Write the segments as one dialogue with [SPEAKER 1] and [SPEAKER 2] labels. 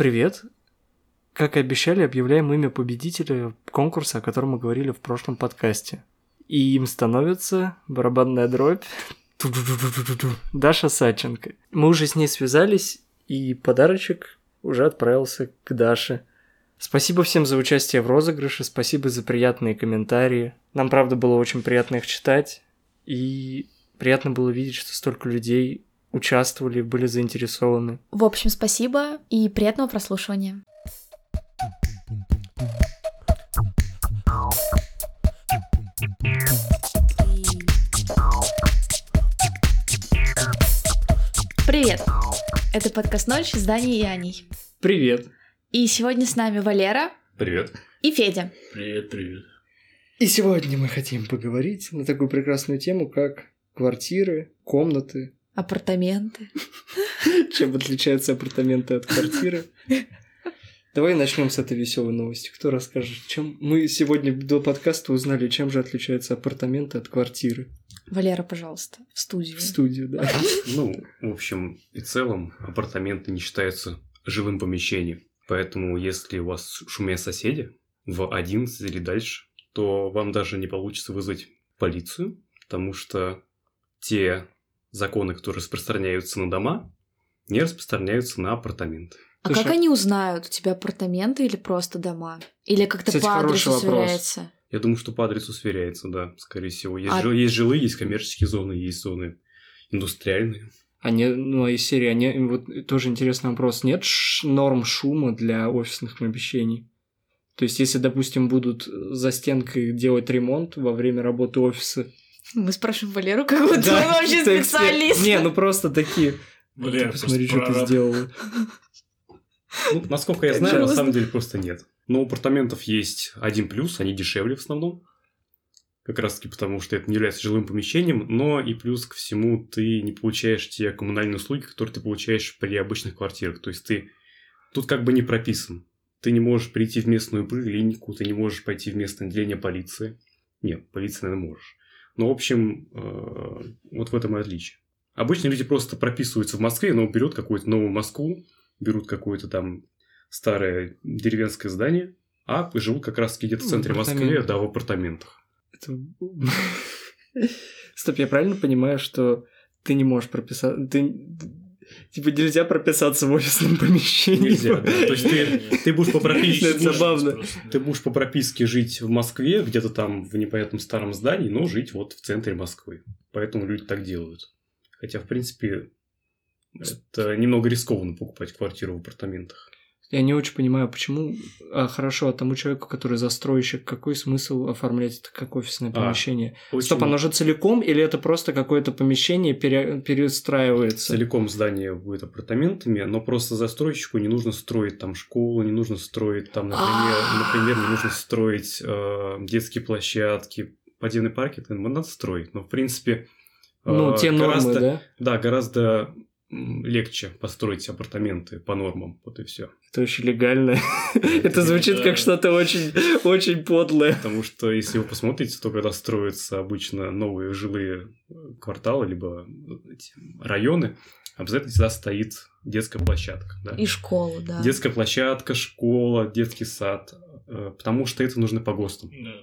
[SPEAKER 1] Привет. Как и обещали, объявляем имя победителя конкурса, о котором мы говорили в прошлом подкасте. И им становится барабанная дробь Даша Саченко. Мы уже с ней связались, и подарочек уже отправился к Даше. Спасибо всем за участие в розыгрыше, спасибо за приятные комментарии. Нам, правда, было очень приятно их читать, и приятно было видеть, что столько людей участвовали, были заинтересованы.
[SPEAKER 2] В общем, спасибо и приятного прослушивания. Привет! Это подкаст «Ночь» с Даней и Аней.
[SPEAKER 1] Привет!
[SPEAKER 2] И сегодня с нами Валера
[SPEAKER 3] Привет.
[SPEAKER 2] и Федя.
[SPEAKER 3] Привет, привет.
[SPEAKER 1] И сегодня мы хотим поговорить на такую прекрасную тему, как квартиры, комнаты.
[SPEAKER 2] Апартаменты.
[SPEAKER 1] Чем отличаются апартаменты от квартиры? Давай начнем с этой веселой новости. Кто расскажет, чем мы сегодня до подкаста узнали, чем же отличаются апартаменты от квартиры
[SPEAKER 2] Валера, пожалуйста, в студию.
[SPEAKER 1] в студию, да?
[SPEAKER 3] Ну, в общем и целом, апартаменты не считаются жилым помещением. Поэтому, если у вас шумят соседи в 11 или дальше, то вам даже не получится вызвать полицию, потому что те законы, которые распространяются на дома, не распространяются на апартаменты.
[SPEAKER 2] А
[SPEAKER 1] Слушай,
[SPEAKER 2] как они узнают, у тебя апартаменты или просто дома? Или как-то
[SPEAKER 1] Кстати,
[SPEAKER 2] по адресу
[SPEAKER 1] хороший вопрос.
[SPEAKER 2] сверяется?
[SPEAKER 3] Я думаю, что по адресу сверяется, да, скорее всего. Есть,
[SPEAKER 2] А-
[SPEAKER 3] жил- есть жилые, есть коммерческие зоны, есть зоны индустриальные.
[SPEAKER 1] А не, ну, а из серии, а не, вот тоже интересный вопрос. Нет ш- норм шума для офисных помещений? То есть, если, допустим, будут за стенкой делать ремонт во время работы офиса...
[SPEAKER 2] Мы спрашиваем Валеру, как будто он вообще специалист.
[SPEAKER 1] Не, ну просто такие...
[SPEAKER 4] Валера,
[SPEAKER 1] Ты посмотри, что ты сделала.
[SPEAKER 3] Ну, насколько я знаю, на самом деле просто нет. Но у апартаментов есть один плюс, они дешевле в основном. Как раз таки потому, что это не является жилым помещением, но и плюс ко всему ты не получаешь те коммунальные услуги, которые ты получаешь при обычных квартирах. То есть ты тут как бы не прописан. Ты не можешь прийти в местную поликлинику, ты не можешь пойти в местное отделение полиции. Нет, полиции, наверное, можешь. Но, в общем, э, вот в этом и отличие. Обычно люди просто прописываются в Москве, но берут какую-то новую Москву, берут какое-то там старое деревенское здание, а живут как раз где-то в центре
[SPEAKER 1] В
[SPEAKER 3] Москвы, да, в апартаментах.
[SPEAKER 1] Это- Стоп, я правильно понимаю, что ты не можешь прописать... Ты... Типа нельзя прописаться в офисном помещении?
[SPEAKER 3] Нельзя, да. То есть ты, ты будешь по прописке...
[SPEAKER 1] Это забавно.
[SPEAKER 3] Ты будешь по прописке жить в Москве, где-то там в непонятном старом здании, но жить вот в центре Москвы. Поэтому люди так делают. Хотя, в принципе, это немного рискованно покупать квартиру в апартаментах.
[SPEAKER 1] Я не очень понимаю, почему... А, хорошо, а тому человеку, который застройщик, какой смысл оформлять это как офисное
[SPEAKER 3] А,
[SPEAKER 1] помещение?
[SPEAKER 3] Очень
[SPEAKER 1] Стоп, оно же целиком или это просто какое-то помещение пере- перестраивается?
[SPEAKER 3] Целиком здание будет апартаментами, но просто застройщику не нужно строить там школу, не нужно строить там, например,
[SPEAKER 2] А.
[SPEAKER 3] например не нужно строить э, детские площадки, подземные парки, это надо строить, но в принципе э,
[SPEAKER 1] Ну, те нормы,
[SPEAKER 3] гораздо,
[SPEAKER 1] да?
[SPEAKER 3] да, гораздо легче построить апартаменты по нормам, вот и все.
[SPEAKER 1] Это очень легально. Это звучит как что-то очень, очень подлое.
[SPEAKER 3] Потому что если вы посмотрите, то когда строятся обычно новые жилые э, кварталы, либо э, районы, обязательно всегда стоит детская площадка. Да?
[SPEAKER 2] И школу, да.
[SPEAKER 3] Детская площадка, школа, детский сад. э, Потому что это нужно по ГОСТам.
[SPEAKER 4] Да.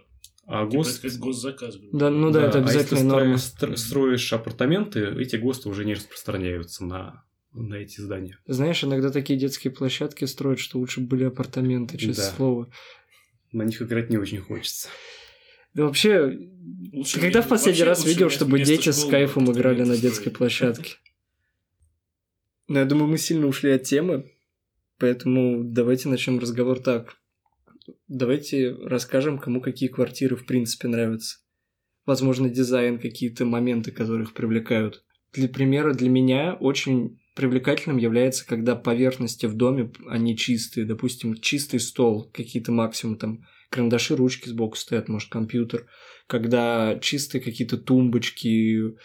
[SPEAKER 3] А
[SPEAKER 4] Типа,
[SPEAKER 3] ГОСТ...
[SPEAKER 4] это как госзаказ.
[SPEAKER 1] Да, ну да, это
[SPEAKER 3] а если
[SPEAKER 1] обязательная норма.
[SPEAKER 3] стро- стро- строишь апартаменты, эти ГОСТы уже не распространяются на, на эти здания.
[SPEAKER 1] Знаешь, иногда такие детские площадки строят, что лучше бы были апартаменты, честное
[SPEAKER 3] Да.
[SPEAKER 1] слово.
[SPEAKER 3] На них играть не очень хочется.
[SPEAKER 1] Да вообще,
[SPEAKER 4] Лучше
[SPEAKER 1] ты когда в последний раз видел, чтобы дети с кайфом играли на детской
[SPEAKER 4] строить.
[SPEAKER 1] площадке? Ну, я думаю, мы сильно ушли от темы, поэтому давайте начнем разговор так. Давайте расскажем, кому какие квартиры в принципе нравятся. Возможно, дизайн, какие-то моменты, которых привлекают. Для примера, для меня очень привлекательным является, когда поверхности в доме, они чистые. Допустим, чистый стол, какие-то максимум там карандаши, ручки сбоку стоят, может, компьютер. Когда чистые какие-то тумбочки,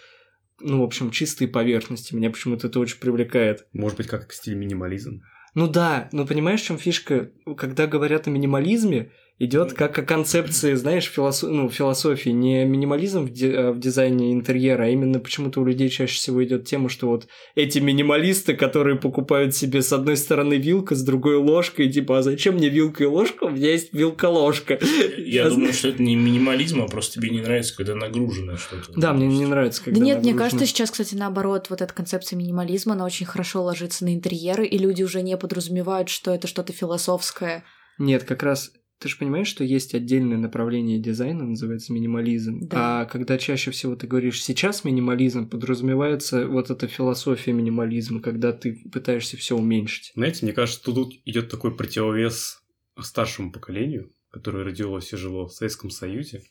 [SPEAKER 1] ну, в общем, чистые поверхности. Меня почему-то это очень привлекает.
[SPEAKER 3] Может быть, как стиль минимализм.
[SPEAKER 1] Ну да, но понимаешь, в чем фишка? Когда говорят о минимализме, идет как о концепции, знаешь, философ... ну, философии. Не минимализм в, ди... Э, в дизайне интерьера, а именно почему-то у людей чаще всего идет тема, что вот эти минималисты, которые покупают себе с одной стороны вилка, с другой ложкой, типа, а зачем мне вилка и ложка? У меня есть вилка-ложка.
[SPEAKER 4] Я думаю, что это не минимализм, а просто тебе не нравится, когда нагружено что-то.
[SPEAKER 1] Да, мне не нравится, когда
[SPEAKER 2] Да нет, мне кажется, сейчас, кстати, наоборот, вот эта концепция минимализма, она очень хорошо ложится на интерьеры, и люди уже не подразумевают, что это что-то философское.
[SPEAKER 1] Нет, как раз ты же понимаешь, что есть отдельное направление дизайна, называется минимализм.
[SPEAKER 2] Да.
[SPEAKER 1] А когда чаще всего ты говоришь сейчас минимализм, подразумевается вот эта философия минимализма, когда ты пытаешься все уменьшить.
[SPEAKER 3] Знаете, мне кажется, тут идет такой противовес старшему поколению, которое родилось и жило в Советском Союзе,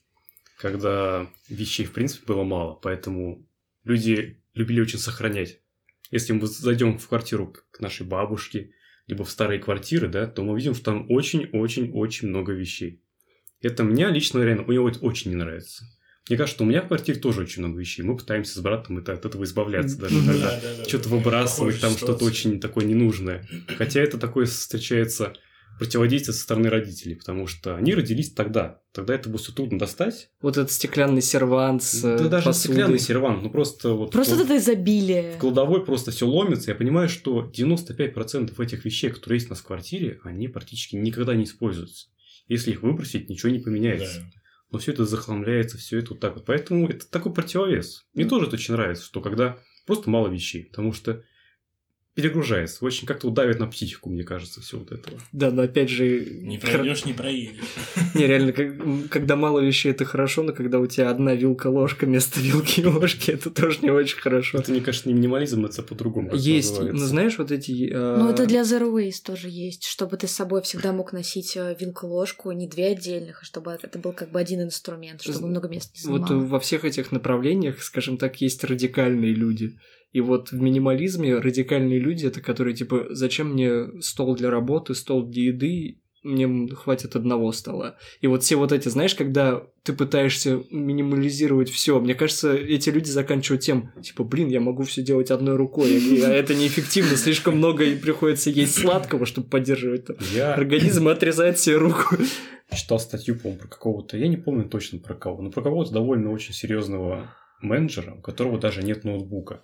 [SPEAKER 3] когда вещей, в принципе, было мало, поэтому люди любили очень сохранять. Если мы зайдем в квартиру к нашей бабушке, либо в старые квартиры, да, то мы видим, что там очень-очень-очень много вещей. Это мне лично, реально, мне вот очень не нравится. Мне кажется, что у меня в квартире тоже очень много вещей. Мы пытаемся с братом это, от этого избавляться даже.
[SPEAKER 4] Да, да, да,
[SPEAKER 3] Что-то выбрасывать, там что-то очень такое ненужное. Хотя это такое встречается противодействие со стороны родителей, потому что они родились тогда. Тогда это было все трудно достать.
[SPEAKER 1] Вот этот стеклянный сервант с
[SPEAKER 3] Да
[SPEAKER 1] э,
[SPEAKER 3] даже
[SPEAKER 1] посудой.
[SPEAKER 3] стеклянный сервант, ну просто вот
[SPEAKER 2] Просто вот это изобилие.
[SPEAKER 3] в кладовой просто все ломится. Я понимаю, что 95% этих вещей, которые есть у нас в квартире, они практически никогда не используются. Если их выбросить, ничего не поменяется.
[SPEAKER 4] Да.
[SPEAKER 3] Но все это захламляется, все это вот так вот. Поэтому это такой противовес. Мне тоже это очень нравится, что когда просто мало вещей, потому что перегружается. Очень как-то вот давит на психику, мне кажется, все вот этого.
[SPEAKER 1] Да, но опять же...
[SPEAKER 4] Не пройдешь, не проедешь.
[SPEAKER 1] Не, реально, когда мало вещей, это хорошо, но когда у тебя одна вилка-ложка вместо вилки и ложки, это тоже не очень хорошо.
[SPEAKER 3] Это, мне кажется, не минимализм, это по-другому.
[SPEAKER 1] Есть,
[SPEAKER 3] называется.
[SPEAKER 1] ну знаешь, вот эти... э,
[SPEAKER 2] Ну, это для Zero Waste тоже есть, чтобы ты с собой всегда мог носить э, вилку-ложку, не две отдельных, а чтобы это был как бы один инструмент, чтобы много места не
[SPEAKER 1] Вот
[SPEAKER 2] занимало.
[SPEAKER 1] во всех этих направлениях, скажем так, есть радикальные люди. И вот в минимализме радикальные люди это которые типа зачем мне стол для работы, стол для еды, мне хватит одного стола. И вот все вот эти, знаешь, когда ты пытаешься минимализировать все, мне кажется, эти люди заканчивают тем, типа, блин, я могу все делать одной рукой, а это неэффективно, слишком много и приходится есть сладкого, чтобы поддерживать
[SPEAKER 3] Я
[SPEAKER 1] организм и отрезает себе руку.
[SPEAKER 3] читал статью, по-моему, про какого-то, я не помню точно про кого, но про кого-то довольно очень серьезного менеджера, у которого даже нет ноутбука.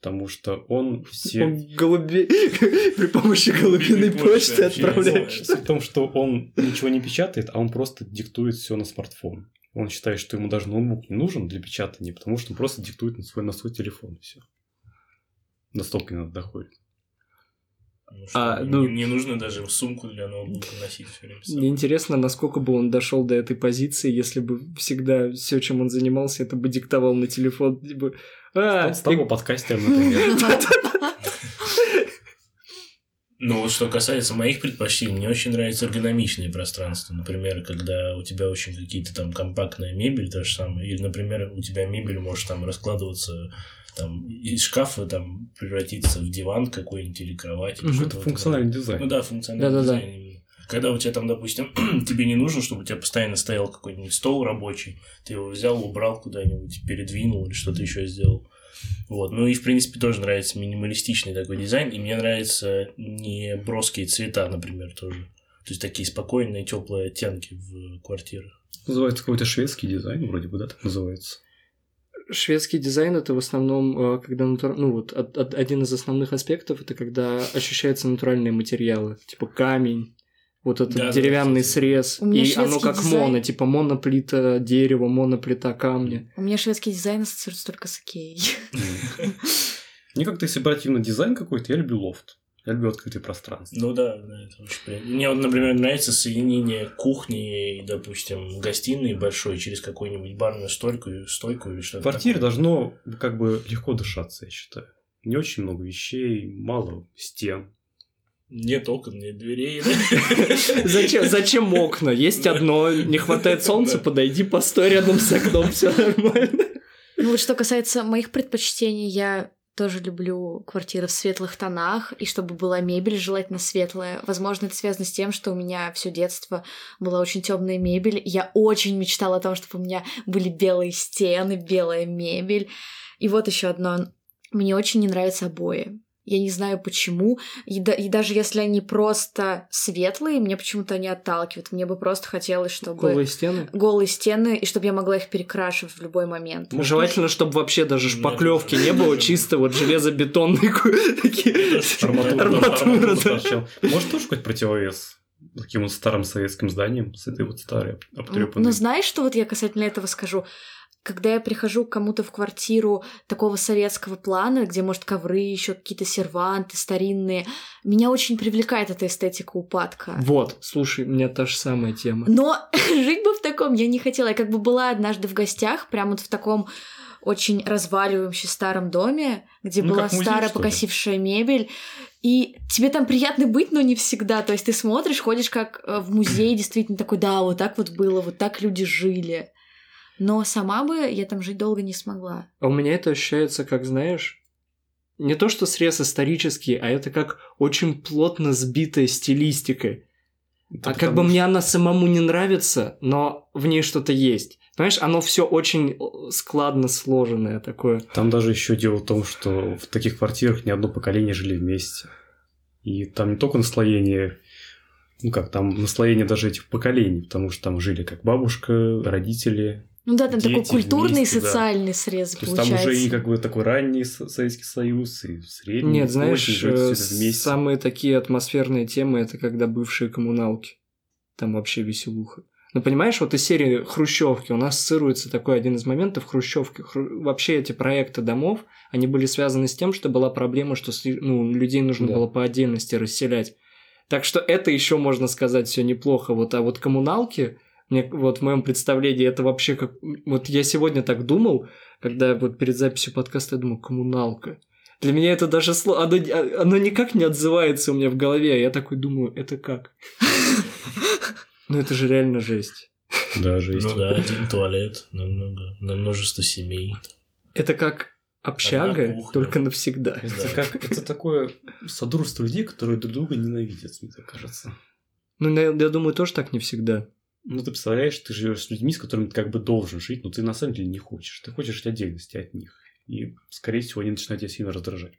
[SPEAKER 3] Потому что он все...
[SPEAKER 1] Он голубей при помощи голубиной
[SPEAKER 4] почты
[SPEAKER 1] отправляет.
[SPEAKER 3] Суть в том, что он ничего не печатает, а он просто диктует все на смартфон. Он считает, что ему даже ноутбук не нужен для печатания, потому что он просто диктует на свой, на свой телефон все. Настолько не надо доходит.
[SPEAKER 4] Ну, что,
[SPEAKER 1] А,
[SPEAKER 4] не-
[SPEAKER 1] ну-
[SPEAKER 4] Не нужно даже сумку для ноутбука носить все время.
[SPEAKER 1] Мне интересно, насколько бы он дошел до этой позиции, если бы всегда все, чем он занимался, это бы диктовал на телефон. Типа, а,
[SPEAKER 3] стал бы подкастером, например.
[SPEAKER 4] Ну, вот что касается моих предпочтений, мне очень нравится эргономичное пространство. Например, когда у тебя очень какие-то там компактная мебель, то же самое. Или, например, у тебя мебель может там раскладываться там из шкафа там превратиться в диван какой-нибудь или кровать. этом
[SPEAKER 3] функциональный дизайн.
[SPEAKER 4] Ну да, функциональный
[SPEAKER 1] Да-да-да.
[SPEAKER 4] дизайн. именно. Когда у тебя там, допустим, тебе не нужно, чтобы у тебя постоянно стоял какой-нибудь стол рабочий, ты его взял, убрал куда-нибудь, передвинул или что-то еще сделал. Вот. Ну и, в принципе, тоже нравится минималистичный такой дизайн. И мне нравятся не броские цвета, например, тоже. То есть такие спокойные, теплые оттенки в квартирах.
[SPEAKER 3] Называется какой-то шведский дизайн, вроде бы, да, так называется.
[SPEAKER 1] Шведский дизайн это в основном, э, когда натур- ну вот од- од- один из основных аспектов это когда ощущаются натуральные материалы, типа камень, вот этот
[SPEAKER 4] Да, да,
[SPEAKER 1] деревянный
[SPEAKER 4] кстати.
[SPEAKER 1] срез,
[SPEAKER 2] У меня
[SPEAKER 1] и оно как
[SPEAKER 2] дизайн-
[SPEAKER 1] моно, типа моноплита дерева, моноплита камня.
[SPEAKER 2] У меня шведский дизайн ассоциируется только с Икеей.
[SPEAKER 3] Мне как-то, если брать именно дизайн какой-то, я люблю лофт. Я люблю открытые пространства.
[SPEAKER 4] Ну да, да, это очень приятно. Мне вот, например, нравится соединение кухни и, допустим, гостиной большой через какую-нибудь барную стойку, стойку или
[SPEAKER 3] В
[SPEAKER 4] что-то
[SPEAKER 3] квартире
[SPEAKER 4] такое.
[SPEAKER 3] должно как бы легко дышаться, я считаю. Не очень много вещей, мало стен.
[SPEAKER 4] Нет окон, нет дверей.
[SPEAKER 1] Зачем, зачем окна? Есть одно, не хватает солнца, подойди, постой рядом с окном, все нормально.
[SPEAKER 2] Ну вот что касается моих предпочтений, я тоже люблю квартиры в светлых тонах, и чтобы была мебель желательно светлая. Возможно, это связано с тем, что у меня все детство была очень темная мебель. Я очень мечтала о том, чтобы у меня были белые стены, белая мебель. И вот еще одно. Мне очень не нравятся обои. Я не знаю почему. И, да, и даже если они просто светлые, мне почему-то они отталкивают. Мне бы просто хотелось, чтобы...
[SPEAKER 1] Голые стены?
[SPEAKER 2] Голые стены, и чтобы я могла их перекрашивать в любой момент.
[SPEAKER 1] Ну, желательно, чтобы вообще даже шпаклевки не было, чисто вот железобетонные такие.
[SPEAKER 3] Арматура. Может, тоже какой-то противовес таким вот старым советским зданием с этой вот старой
[SPEAKER 2] Ну,
[SPEAKER 3] обтрепанной.
[SPEAKER 2] Но знаешь, что вот я касательно этого скажу? Когда я прихожу к кому-то в квартиру такого советского плана, где, может, ковры, еще какие-то серванты старинные, меня очень привлекает эта эстетика упадка.
[SPEAKER 1] Вот, слушай, у меня та же самая тема.
[SPEAKER 2] Но жить бы в таком я не хотела. Я как бы была однажды в гостях, прямо вот в таком очень разваливающемся старом доме, где
[SPEAKER 3] Ну,
[SPEAKER 2] была
[SPEAKER 3] музей,
[SPEAKER 2] старая покосившая мебель. И тебе там приятно быть, но не всегда. То есть ты смотришь, ходишь как э, в музей, действительно такой, да, вот так вот было, вот так люди жили. Но сама бы я там жить долго не смогла.
[SPEAKER 1] А у меня это ощущается, как знаешь, не то что срез исторический, а это как очень плотно сбитая стилистика.
[SPEAKER 3] Это
[SPEAKER 1] а как бы
[SPEAKER 3] что-
[SPEAKER 1] мне она самому не нравится, но в ней что-то есть. Понимаешь, оно все очень э, складно сложенное такое.
[SPEAKER 3] Там даже еще дело в том, что в таких квартирах ни одно поколение жили вместе. И там не только наслоение, ну как, там наслоение даже этих поколений, потому что там жили как бабушка, родители.
[SPEAKER 2] Ну да, там такой
[SPEAKER 3] Дети
[SPEAKER 2] культурный
[SPEAKER 3] вместе,
[SPEAKER 2] и
[SPEAKER 3] да.
[SPEAKER 2] социальный срез
[SPEAKER 3] То есть
[SPEAKER 2] получается.
[SPEAKER 3] там уже и как бы такой ранний Со- Советский Союз, и средний,
[SPEAKER 1] Нет, знаешь,
[SPEAKER 3] жили
[SPEAKER 1] э, самые такие атмосферные темы это когда бывшие коммуналки. Там вообще веселуха. Но понимаешь, вот из серии Хрущевки у нас ассоциируется такой один из моментов Хрущевки. Хру- Вообще эти проекты домов, они были связаны с тем, что была проблема, что ну, людей нужно
[SPEAKER 3] Да.
[SPEAKER 1] было по отдельности расселять. Так что это еще можно сказать все неплохо. Вот, а вот коммуналки, мне вот в моем представлении это вообще как... Вот я сегодня так думал, когда вот перед записью подкаста я думал, коммуналка. Для меня это даже слово... Оно, оно никак не отзывается у меня в голове. а Я такой думаю, это как? Ну это же реально жесть.
[SPEAKER 3] Да, жесть.
[SPEAKER 4] Ну да, один туалет на, много, на множество семей.
[SPEAKER 1] Это как общага,
[SPEAKER 4] кухня.
[SPEAKER 1] только навсегда.
[SPEAKER 3] Это как это такое содружество людей, которые друг друга ненавидят, мне так кажется.
[SPEAKER 1] Ну, я, я думаю, тоже так не всегда.
[SPEAKER 3] Ну, ты представляешь, ты живешь с людьми, с которыми ты как бы должен жить, но ты на самом деле не хочешь. Ты хочешь жить отдельности от них. И, скорее всего, они начинают тебя сильно раздражать.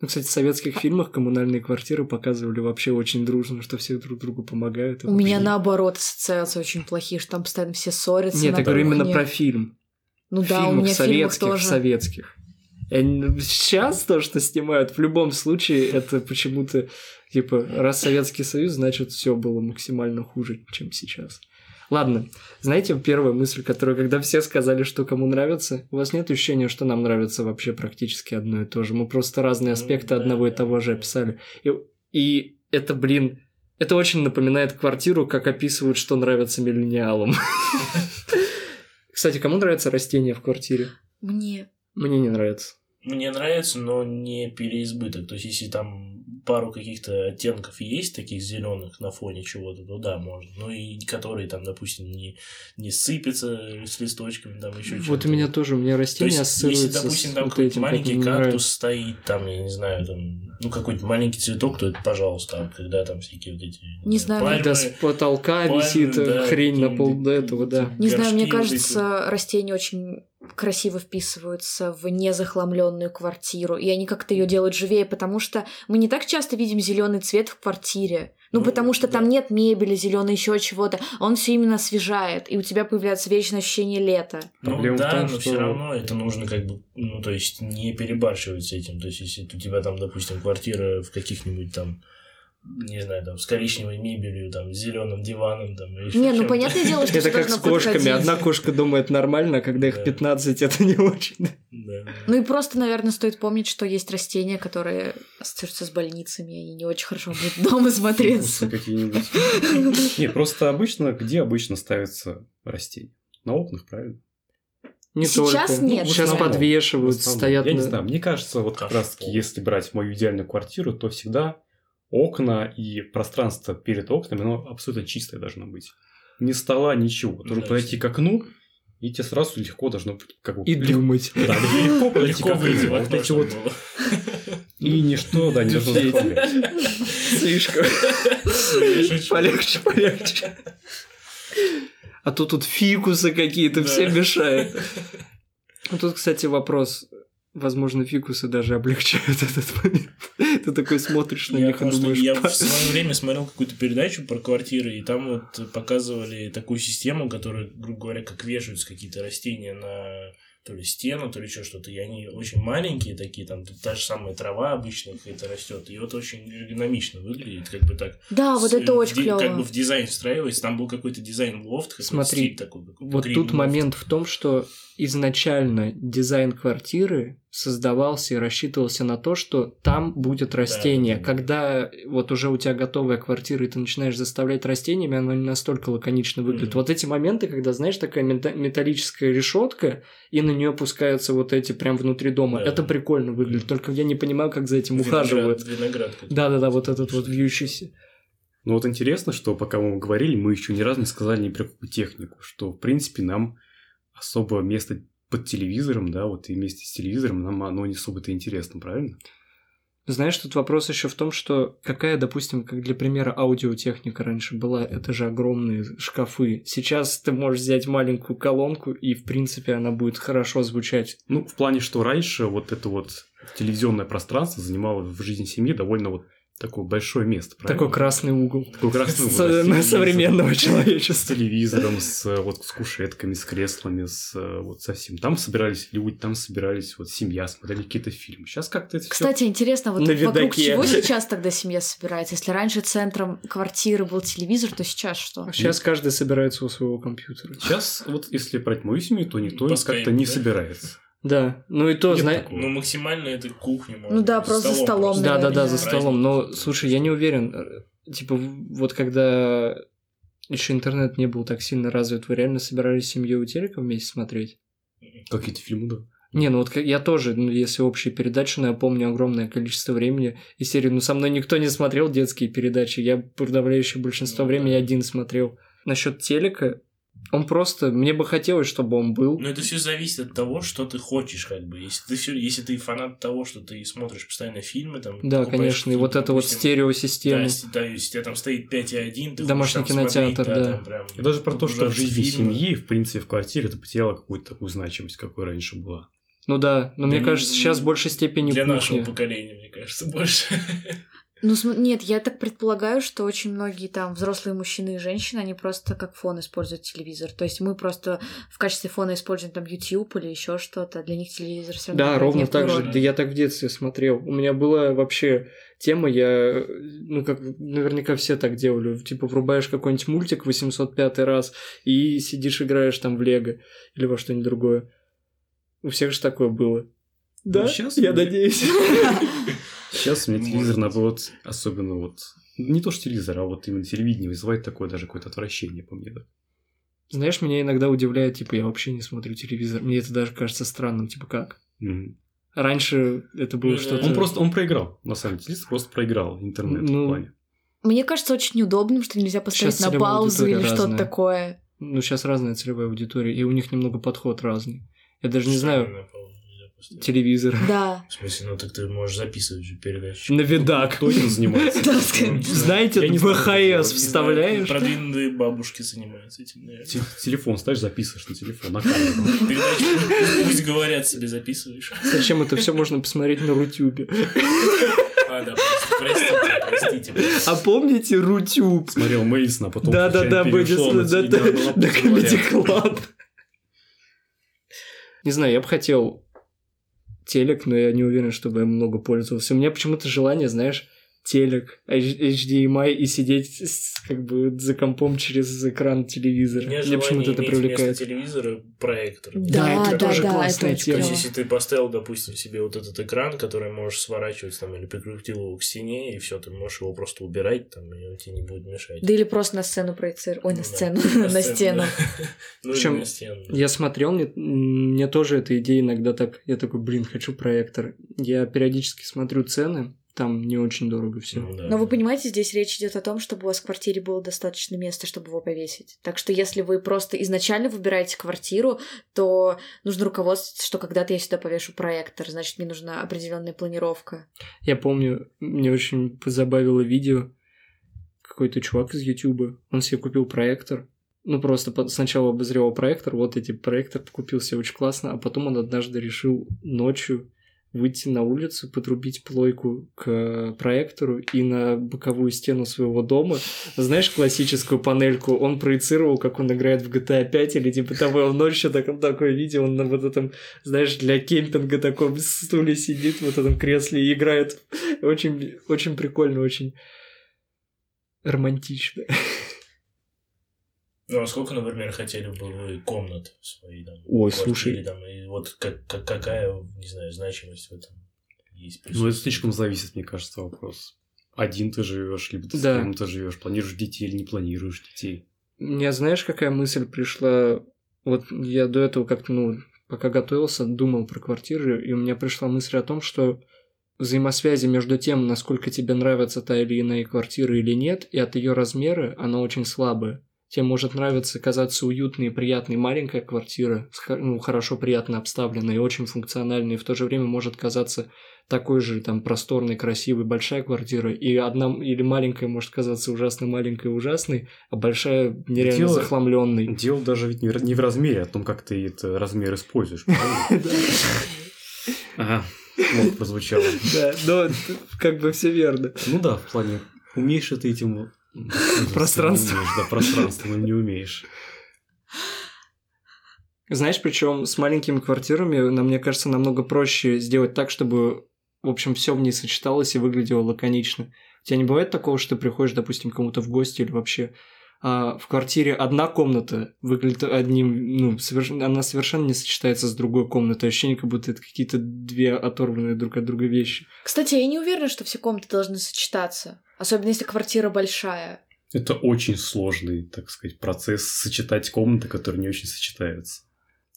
[SPEAKER 1] Ну, кстати, в советских фильмах коммунальные квартиры показывали вообще очень дружно, что все друг другу помогают.
[SPEAKER 2] У меня наоборот ассоциации очень плохие, что там постоянно все ссорятся.
[SPEAKER 1] Нет, я говорю именно про фильм.
[SPEAKER 2] Ну да, у меня в фильмах
[SPEAKER 1] советских,
[SPEAKER 2] тоже.
[SPEAKER 1] советских. Они- Сейчас то, что снимают, в любом случае, это почему-то, типа, раз Советский Союз, значит, все было максимально хуже, чем сейчас. Ладно, знаете, первая мысль, которую, когда все сказали, что кому нравится, у вас нет ощущения, что нам нравится вообще практически одно и то же. Мы просто разные
[SPEAKER 4] Ну,
[SPEAKER 1] аспекты одного и того же описали. И, и это, блин, это очень напоминает квартиру, как описывают, что нравится миллениалам. Кстати, кому нравится растение в квартире?
[SPEAKER 2] Мне.
[SPEAKER 1] Мне не нравится.
[SPEAKER 4] Мне нравится, но не переизбыток. То есть, если там пару каких-то оттенков есть, таких зеленых на фоне чего-то, то да, можно. Ну и которые там, допустим, не, не сыпятся с листочками, там еще
[SPEAKER 1] Вот у меня тоже, у меня
[SPEAKER 4] То
[SPEAKER 1] растение
[SPEAKER 4] есть,
[SPEAKER 1] ассоциируется
[SPEAKER 4] если, допустим,
[SPEAKER 1] с
[SPEAKER 4] там
[SPEAKER 1] вот
[SPEAKER 4] какой-то
[SPEAKER 1] как
[SPEAKER 4] маленький
[SPEAKER 1] мне
[SPEAKER 4] кактус
[SPEAKER 1] нравится.
[SPEAKER 4] стоит, там, я не знаю, там, ну, какой-то маленький цветок, то это пожалуйста. А когда там всякие вот эти...
[SPEAKER 2] Не знаю,
[SPEAKER 4] пальмы,
[SPEAKER 1] Когда с потолка
[SPEAKER 4] пальмы,
[SPEAKER 1] висит э,
[SPEAKER 4] да,
[SPEAKER 1] хрень на пол до этого, да.
[SPEAKER 2] Не знаю, мне
[SPEAKER 4] вот эти.
[SPEAKER 2] кажется, растения очень красиво вписываются в незахламленную квартиру, и они как-то ее делают живее, потому что мы не так часто видим зеленый цвет в квартире. Ну,
[SPEAKER 4] Ну,
[SPEAKER 2] потому что
[SPEAKER 4] да.
[SPEAKER 2] там нет мебели зеленой, еще чего-то. Он все именно освежает, и у тебя появляется вечное ощущение лета.
[SPEAKER 4] Ну
[SPEAKER 3] Проблема
[SPEAKER 4] да,
[SPEAKER 3] том,
[SPEAKER 4] но
[SPEAKER 3] что-
[SPEAKER 4] все равно это нужно как бы, ну то есть не перебарщивать с этим. То есть если у тебя там, допустим, квартира в каких-нибудь там, не знаю, там с коричневой мебелью, там с зеленым диваном, там. или
[SPEAKER 2] Не, ну понятное дело, что
[SPEAKER 1] Это как с кошками. Одна кошка думает нормально, а когда их
[SPEAKER 4] Да.
[SPEAKER 1] 15, это не очень.
[SPEAKER 2] Ну и просто, наверное, стоит помнить, что есть растения, которые ассоциируются с больницами, и не очень хорошо будет дома смотреться.
[SPEAKER 3] какие-нибудь. Не, просто обычно, где обычно ставятся растения? На окнах, правильно?
[SPEAKER 1] Не
[SPEAKER 2] Сейчас
[SPEAKER 1] только.
[SPEAKER 2] нет.
[SPEAKER 1] Сейчас
[SPEAKER 3] В основном.
[SPEAKER 1] подвешивают, стоят
[SPEAKER 3] Я не
[SPEAKER 1] на-
[SPEAKER 3] знаю, мне кажется, вот как раз таки, если брать мою идеальную квартиру, то всегда окна и пространство перед окнами, оно абсолютно чистое должно быть. Ни стола, ничего.
[SPEAKER 4] Да,
[SPEAKER 3] подойти к окну, и тебе сразу легко должно быть как бы...
[SPEAKER 1] И
[SPEAKER 3] легко-
[SPEAKER 1] думать.
[SPEAKER 3] Да, легко подойти
[SPEAKER 4] Легко
[SPEAKER 3] к окну. Вот эти вот... И ничто, да, не должно заставлять.
[SPEAKER 1] Слишком. Полегче, полегче. А то тут фикусы какие-то, все мешают. Ну, Тут, кстати, вопрос. Возможно, фикусы даже облегчают этот момент. Ты такой смотришь на
[SPEAKER 4] Я,
[SPEAKER 1] них и думаешь...
[SPEAKER 4] я
[SPEAKER 1] «Па-
[SPEAKER 4] в свое время смотрел какую-то передачу про квартиры, и там вот показывали такую систему, которая, грубо говоря, как вешаются какие-то растения на то ли стену, то ли еще что-то. И они очень маленькие такие, там та же самая трава обычная какая-то растет. И вот очень эргономично выглядит, как бы так.
[SPEAKER 2] Да, вот
[SPEAKER 4] С-
[SPEAKER 2] это
[SPEAKER 4] в
[SPEAKER 2] очень
[SPEAKER 4] ди- Как бы
[SPEAKER 2] клево.
[SPEAKER 4] в дизайн встраивается. Там был какой-то дизайн лофт,
[SPEAKER 1] Смотри,
[SPEAKER 4] стиль такой.
[SPEAKER 1] Вот тут
[SPEAKER 4] лофт.
[SPEAKER 1] момент в том, что изначально дизайн квартиры создавался и рассчитывался на то, что там будет растение.
[SPEAKER 4] да, да.
[SPEAKER 1] Когда вот уже у тебя готовая квартира, и ты начинаешь заставлять растениями, оно не настолько лаконично выглядит.
[SPEAKER 4] Мгм.
[SPEAKER 1] Вот эти моменты, когда, знаешь, такая мета- металлическая решетка, и на нее опускаются вот эти прям внутри дома,
[SPEAKER 4] Да.
[SPEAKER 1] это прикольно выглядит. Только я не понимаю, как за этим
[SPEAKER 4] Виноград-
[SPEAKER 1] ухаживают.
[SPEAKER 4] Виноград.
[SPEAKER 1] Да-да-да, вот этот вот вьющийся.
[SPEAKER 3] Ну вот интересно, что пока мы говорили, мы еще ни разу не сказали ни про какую технику, что в принципе нам особо место под телевизором, да, вот и вместе с телевизором нам оно не особо-то интересно, правильно?
[SPEAKER 1] Знаешь, тут вопрос еще в том, что какая, допустим, как для примера, аудиотехника раньше была, это же огромные шкафы. Сейчас ты можешь взять маленькую колонку, и, в принципе, она будет хорошо звучать.
[SPEAKER 3] Ну, в плане, что раньше вот это вот телевизионное пространство занимало в жизни семьи довольно вот такое большое место, правильно?
[SPEAKER 1] Такой красный угол.
[SPEAKER 3] Такой красный угол,
[SPEAKER 1] С-
[SPEAKER 3] да, с
[SPEAKER 1] на
[SPEAKER 3] телевизором.
[SPEAKER 1] современного
[SPEAKER 3] с
[SPEAKER 1] человечества.
[SPEAKER 3] телевизором, с, вот, с кушетками, с креслами, с вот совсем. Там собирались люди, там собирались вот семья, смотрели какие-то фильмы. Сейчас как-то это всё-
[SPEAKER 2] Кстати, интересно, вот
[SPEAKER 1] На
[SPEAKER 2] вокруг
[SPEAKER 1] видаке.
[SPEAKER 2] чего сейчас тогда семья собирается? Если раньше центром квартиры был телевизор, то сейчас что?
[SPEAKER 1] Сейчас каждый собирается у своего компьютера.
[SPEAKER 3] Сейчас вот если брать мою семью, то никто как-то не
[SPEAKER 4] да?
[SPEAKER 3] собирается.
[SPEAKER 1] Да, ну и то, знаешь...
[SPEAKER 4] Ну, максимально это кухня. можно,
[SPEAKER 2] Ну да, просто за столом,
[SPEAKER 4] просто.
[SPEAKER 1] Да, да, да, за столом. Но, слушай, я не уверен. э, Типа, вот когда еще интернет не был так сильно развит, вы реально собирались семью у телека вместе смотреть?
[SPEAKER 3] Какие-то фильмы, да.
[SPEAKER 1] Не, ну вот я тоже, ну, если общие передачи, но я помню огромное количество времени и серию, ну, со мной никто не смотрел детские передачи, я подавляющее большинство
[SPEAKER 4] Ну,
[SPEAKER 1] времени
[SPEAKER 4] да.
[SPEAKER 1] один смотрел. Насчет телека, он просто, мне бы хотелось, чтобы он был.
[SPEAKER 4] Но это все зависит от того, что ты хочешь, как бы. Если ты все, если ты фанат того, что ты смотришь постоянно фильмы, там.
[SPEAKER 1] Да, конечно, и вот это вот стереосистема.
[SPEAKER 4] Да, если, да, если у тебя там стоит 5.1, ты
[SPEAKER 1] Домашний
[SPEAKER 4] хочешь там
[SPEAKER 1] кинотеатр,
[SPEAKER 4] смотреть,
[SPEAKER 1] да.
[SPEAKER 4] там прям
[SPEAKER 3] И даже про то, что в жизни
[SPEAKER 4] фильмы.
[SPEAKER 3] семьи, в принципе, в квартире это потеряло какую-то такую значимость, какой раньше была.
[SPEAKER 1] Ну да, но
[SPEAKER 4] Да
[SPEAKER 1] мне
[SPEAKER 4] не-
[SPEAKER 1] кажется, сейчас в большей степени
[SPEAKER 4] Для
[SPEAKER 1] кухня.
[SPEAKER 4] нашего поколения, мне кажется, больше.
[SPEAKER 2] Ну, нет, я так предполагаю, что очень многие там взрослые мужчины и женщины, они просто как фон используют телевизор. То есть мы просто в качестве фона используем там YouTube или еще что-то. Для них телевизор все равно
[SPEAKER 1] Да, ровно так же. Да я так в детстве смотрел. У меня была вообще тема, я, ну, как наверняка все так делали. Типа, врубаешь какой-нибудь мультик 805 раз и сидишь, играешь там в Лего или во что-нибудь другое. У всех же такое было. Да,
[SPEAKER 3] щас
[SPEAKER 1] я надеюсь.
[SPEAKER 3] Сейчас у меня телевизор, наоборот, особенно вот... Не то, что телевизор, а вот именно телевидение вызывает такое даже какое-то отвращение по мне. Да.
[SPEAKER 1] Знаешь, меня иногда удивляет, типа, я вообще не смотрю телевизор. Мне это даже кажется странным, типа, как? Раньше это было
[SPEAKER 4] Ну,
[SPEAKER 1] что-то...
[SPEAKER 3] Он просто, он проиграл, на самом деле, просто проиграл интернет
[SPEAKER 1] Ну,
[SPEAKER 3] в плане.
[SPEAKER 2] Мне кажется очень неудобным, что нельзя поставить
[SPEAKER 1] Щас
[SPEAKER 2] на паузу или что-то такое.
[SPEAKER 1] Ну, сейчас разная целевая аудитория, и у них немного подход разный. Я даже не знаю,
[SPEAKER 4] Поставить.
[SPEAKER 1] телевизор.
[SPEAKER 2] Да.
[SPEAKER 4] В смысле, ну так ты можешь записывать же передачу.
[SPEAKER 1] На видак.
[SPEAKER 3] Кто этим занимается?
[SPEAKER 4] Ну.
[SPEAKER 1] Знаете, ВХС вставляешь?
[SPEAKER 4] Продвинутые бабушки занимаются этим, наверное.
[SPEAKER 3] Те- Телефон ставишь, записываешь на телефон, на камеру.
[SPEAKER 4] Передачу пусть- говорят себе записываешь.
[SPEAKER 1] Зачем это все можно посмотреть на Рутюбе?
[SPEAKER 4] А, да, простите, простите. простите.
[SPEAKER 1] А помните Рутюб?
[SPEAKER 3] Смотрел Мейсона, а потом
[SPEAKER 1] Да-да-да,
[SPEAKER 3] перешел на
[SPEAKER 1] да,
[SPEAKER 3] теле-
[SPEAKER 1] да,
[SPEAKER 3] на- на
[SPEAKER 1] на
[SPEAKER 3] «Пусть
[SPEAKER 1] Comedy
[SPEAKER 3] говорят».
[SPEAKER 1] Club. Не знаю, я бы хотел телек, но я не уверен, чтобы я много пользовался. У меня почему-то желание, знаешь, телек, HDMI и сидеть с- как бы за компом через экран телевизора. Мне
[SPEAKER 4] желание
[SPEAKER 1] почему-то это привлекает.
[SPEAKER 4] телевизора проектор.
[SPEAKER 2] Да,
[SPEAKER 1] это
[SPEAKER 2] да,
[SPEAKER 1] тоже
[SPEAKER 2] да,
[SPEAKER 1] классная
[SPEAKER 2] это
[SPEAKER 1] тема.
[SPEAKER 4] То есть, если ты поставил, допустим, себе вот этот экран, который можешь сворачивать там, или прикрутил его к стене, и все, ты можешь его просто убирать, там, и он тебе не будет мешать.
[SPEAKER 2] Да или просто на сцену проецировать. Ой, на
[SPEAKER 4] да,
[SPEAKER 2] сцену, на стену.
[SPEAKER 4] да. Ну, да.
[SPEAKER 1] Я смотрел, мне, мне тоже эта идея иногда так... Я такой, блин, хочу проектор. Я периодически смотрю цены, там не очень дорого все.
[SPEAKER 4] Ну, да.
[SPEAKER 2] Но вы понимаете, здесь речь идет о том, чтобы у вас в квартире было достаточно места, чтобы его повесить. Так что если вы просто изначально выбираете квартиру, то нужно руководствоваться, что когда-то я сюда повешу проектор, значит, мне нужна определенная планировка.
[SPEAKER 1] Я помню, мне очень позабавило видео. Какой-то чувак из Ютуба, он себе купил проектор. Ну, просто сначала обозревал проектор, вот эти проектор купил себе очень классно, а потом он однажды решил ночью выйти на улицу, подрубить плойку к проектору и на боковую стену своего дома, знаешь, классическую панельку, он проецировал, как он играет в GTA 5 или типа того, он ночью так, такое видео, он на вот этом, знаешь, для кемпинга таком стуле сидит, вот этом кресле и играет. Очень, очень прикольно, очень романтично.
[SPEAKER 4] Ну, а сколько, например, хотели бы вы комнат своей там?
[SPEAKER 1] Ой,
[SPEAKER 4] квартире,
[SPEAKER 1] слушай.
[SPEAKER 4] Там, и вот как, как- какая, не знаю, значимость в этом есть?
[SPEAKER 3] Ну, это слишком зависит, мне кажется, вопрос. Один ты живешь, либо ты
[SPEAKER 1] Да.
[SPEAKER 3] с кем-то живешь, планируешь детей или не планируешь детей.
[SPEAKER 1] Мне знаешь, какая мысль пришла? Вот я до этого как-то, ну, пока готовился, думал про квартиры, и у меня пришла мысль о том, что взаимосвязи между тем, насколько тебе нравится та или иная квартира или нет, и от ее размера, она очень слабая. Тебе может нравиться казаться уютной и приятной маленькая квартира, ну, хорошо, приятно обставленная и очень функциональной, и в то же время может казаться такой же там просторной, красивой, большая квартира, и одна или маленькая может казаться ужасно маленькой и ужасной, а большая нереально
[SPEAKER 3] Дело-
[SPEAKER 1] захламленной.
[SPEAKER 3] Дело даже ведь не в размере, а в том, как ты этот размер используешь. Ага, плохо прозвучало.
[SPEAKER 1] Да, но как бы все верно.
[SPEAKER 3] Ну да, в плане, умеешь ты этим...
[SPEAKER 1] Пространство.
[SPEAKER 3] Да, пространство, но не умеешь.
[SPEAKER 1] Знаешь, причем с маленькими квартирами, на мне кажется, намного проще сделать так, чтобы, в общем, все в ней сочеталось и выглядело лаконично. У тебя не бывает такого, что ты приходишь, допустим, к кому-то в гости или вообще а в квартире одна комната выглядит одним, ну, соверш- она совершенно не сочетается с другой комнатой. Ощущение, как будто это какие-то две оторванные друг от друга вещи.
[SPEAKER 2] Кстати, я не уверена, что все комнаты должны сочетаться. Особенно если квартира большая.
[SPEAKER 3] Это очень сложный, так сказать, процесс сочетать комнаты, которые не очень сочетаются.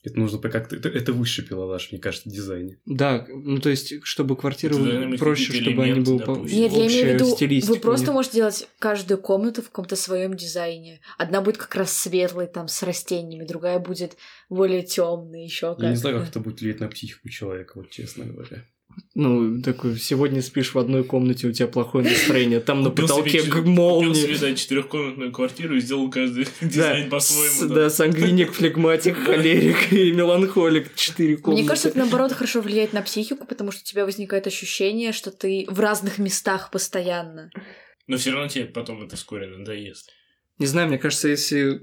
[SPEAKER 3] Это нужно как-то... Это, это высший пилотаж, мне кажется, в дизайне.
[SPEAKER 1] Да, ну то есть, чтобы квартиры
[SPEAKER 4] быть
[SPEAKER 1] проще, чтобы они были по-.
[SPEAKER 2] Нет, я имею в виду,
[SPEAKER 1] стилистика
[SPEAKER 2] вы просто
[SPEAKER 1] них.
[SPEAKER 2] можете делать каждую комнату в каком-то своем дизайне. Одна будет как раз светлой, там, с растениями, другая будет более темной, еще
[SPEAKER 3] Я не знаю, как это будет влиять на психику человека, вот честно говоря.
[SPEAKER 1] Ну, такой, сегодня спишь в одной комнате, у тебя плохое настроение, там на
[SPEAKER 4] Купил
[SPEAKER 1] потолке
[SPEAKER 4] себе
[SPEAKER 1] г-
[SPEAKER 4] чет- Купил
[SPEAKER 1] молния.
[SPEAKER 4] себе, да, четырехкомнатную квартиру и сделал каждый дизайн по-своему.
[SPEAKER 1] с- да, сангвиник, флегматик, холерик и меланхолик. Четыре комнаты.
[SPEAKER 2] Мне кажется, это наоборот хорошо влияет на психику, потому что у тебя возникает ощущение, что ты в разных местах постоянно.
[SPEAKER 4] Но все равно тебе потом это вскоре надоест.
[SPEAKER 1] Не знаю, мне кажется, если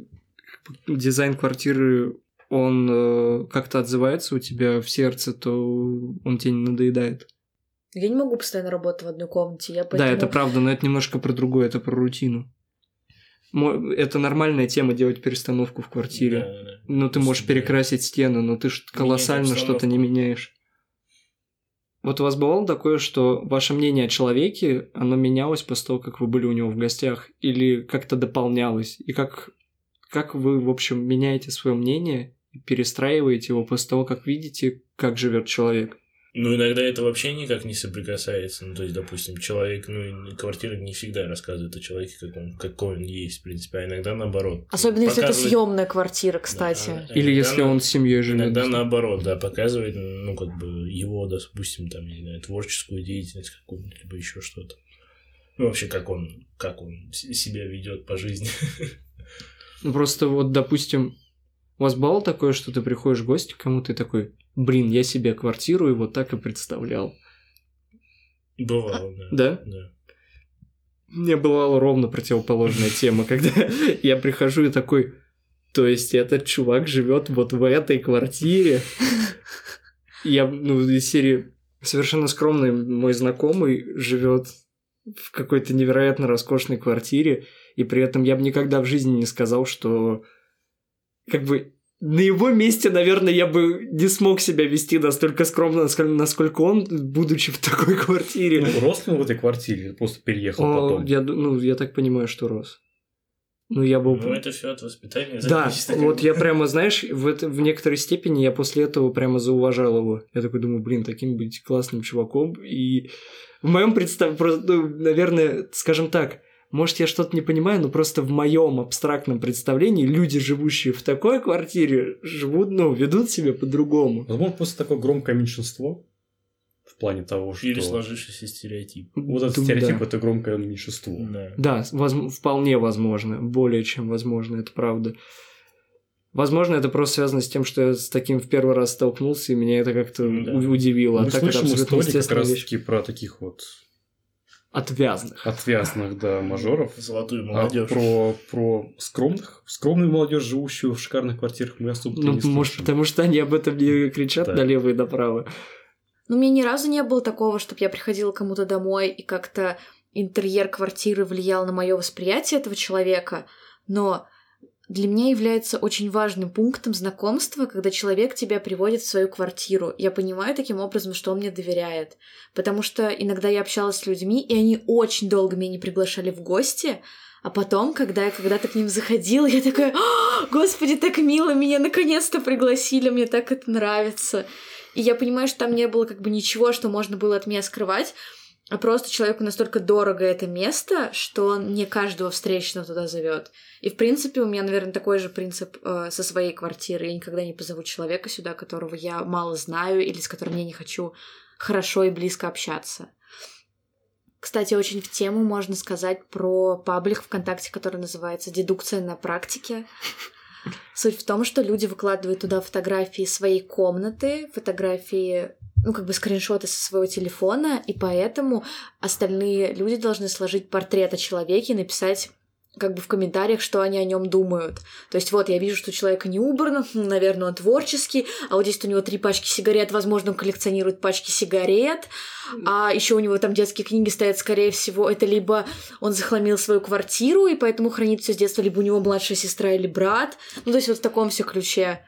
[SPEAKER 1] дизайн квартиры, он э, как-то отзывается у тебя в сердце, то он тебе не надоедает.
[SPEAKER 2] Я не могу постоянно работать в одной комнате. Я
[SPEAKER 1] Да,
[SPEAKER 2] поэтому...
[SPEAKER 1] это правда, но это немножко про другое, это про рутину. Это нормальная тема делать перестановку в квартире.
[SPEAKER 4] Да, да.
[SPEAKER 1] Ну, ты можешь
[SPEAKER 4] Да.
[SPEAKER 1] перекрасить стену, но ты ж колоссально что-то не меняешь. Вот у вас бывало такое, что ваше мнение о человеке, оно менялось после того, как вы были у него в гостях, или как-то дополнялось? И как, как вы, в общем, меняете свое мнение перестраиваете его после того, как видите, как живет человек?
[SPEAKER 4] Ну, иногда это вообще никак не соприкасается. Ну, то есть, допустим, человек, ну, квартира не всегда рассказывает о человеке, как он, какой он есть, в принципе, а иногда наоборот.
[SPEAKER 2] Особенно если это
[SPEAKER 4] Показывает-
[SPEAKER 2] съемная квартира, кстати.
[SPEAKER 4] Да, а
[SPEAKER 1] Или
[SPEAKER 4] иногда
[SPEAKER 1] если
[SPEAKER 4] на-
[SPEAKER 1] он с семьей живет?
[SPEAKER 4] Иногда наоборот, да, показывает, ну, как бы его, допустим, там, не знаю, творческую деятельность какую-нибудь, либо еще что-то. Ну, вообще, как он, как он себя ведет по жизни.
[SPEAKER 1] Ну, просто вот, допустим, у вас бывало такое, что ты приходишь в гости к кому-то и такой, блин, я себе квартиру и вот так и представлял.
[SPEAKER 4] Бывало, да.
[SPEAKER 1] Да?
[SPEAKER 4] Да.
[SPEAKER 1] Мне бывала ровно противоположная тема, когда я прихожу и такой, то есть этот чувак живет вот в этой квартире. Я, ну, из серии совершенно скромный мой знакомый живет в какой-то невероятно роскошной квартире, и при этом я бы никогда в жизни не сказал, что как бы на его месте, наверное, я бы не смог себя вести настолько скромно, насколько, насколько он, будучи в такой квартире.
[SPEAKER 3] Ну, рос ли он в этой квартире просто переехал
[SPEAKER 1] О,
[SPEAKER 3] потом?
[SPEAKER 1] Я, ну, я так понимаю, что рос. Ну, я был...
[SPEAKER 4] Ну, это все от воспитания
[SPEAKER 1] да, вот я прямо, знаешь, в, это, в некоторой степени я после этого прямо зауважал его. Я такой думаю, блин, таким быть классным чуваком. И в моем представлении, ну, наверное, скажем так, может, я что-то не понимаю, но просто в моем абстрактном представлении люди, живущие в такой квартире, живут, ну, ведут себя по-другому.
[SPEAKER 3] Возможно, просто такое громкое меньшинство в плане того, что...
[SPEAKER 4] Или сложившийся стереотип.
[SPEAKER 3] Вот этот стереотип
[SPEAKER 1] да.
[SPEAKER 3] это громкое меньшинство.
[SPEAKER 4] Да.
[SPEAKER 1] Да, возм- вполне возможно, более чем возможно, это правда. Возможно, это просто связано с тем, что я с таким в первый раз столкнулся, и меня это как-то
[SPEAKER 4] Ну да.
[SPEAKER 1] удивило.
[SPEAKER 3] Мы
[SPEAKER 1] а так это
[SPEAKER 3] слышим
[SPEAKER 1] абсолютно
[SPEAKER 3] истории как раз-таки про таких вот
[SPEAKER 1] Отвязных.
[SPEAKER 3] отвязных, да, мажоров.
[SPEAKER 4] Золотую
[SPEAKER 3] А
[SPEAKER 4] молодежь.
[SPEAKER 3] про, про скромных, скромную молодежь, живущую в шикарных квартирах, мы особо
[SPEAKER 1] Ну,
[SPEAKER 3] не слышим.
[SPEAKER 1] может, потому что они об этом не кричат
[SPEAKER 3] Да.
[SPEAKER 1] налево и направо.
[SPEAKER 2] Ну, у меня ни разу не было такого, чтобы я приходила кому-то домой и как-то интерьер квартиры влиял на мое восприятие этого человека, но для меня является очень важным пунктом знакомства, когда человек тебя приводит в свою квартиру. Я понимаю таким образом, что он мне доверяет. Потому что иногда я общалась с людьми, и они очень долго меня не приглашали в гости, а потом, когда я когда-то к ним заходила, я такая, «А, господи, так мило, меня наконец-то пригласили, мне так это нравится. И я понимаю, что там не было как бы ничего, что можно было от меня скрывать, а просто человеку настолько дорого это место, что он не каждого встречного туда зовет. И в принципе у меня, наверное, такой же принцип э, со своей квартиры. Я никогда не позову человека сюда, которого я мало знаю или с которым я не хочу хорошо и близко общаться. Кстати, очень в тему можно сказать про паблик ВКонтакте, который называется «Дедукция на практике». Суть в том, что люди выкладывают туда фотографии своей комнаты, фотографии, ну, как бы скриншоты со своего телефона, и поэтому остальные люди должны сложить портрет о человеке и написать как бы в комментариях, что они о нем думают. То есть вот я вижу, что у человека не убрано, хм, наверное, он творческий, а вот здесь у него три пачки сигарет, возможно, он коллекционирует пачки сигарет, а еще у него там детские книги стоят, скорее всего, это либо он захламил свою квартиру и поэтому хранит все с детства, либо у него младшая сестра или брат. Ну, то есть вот в таком все ключе.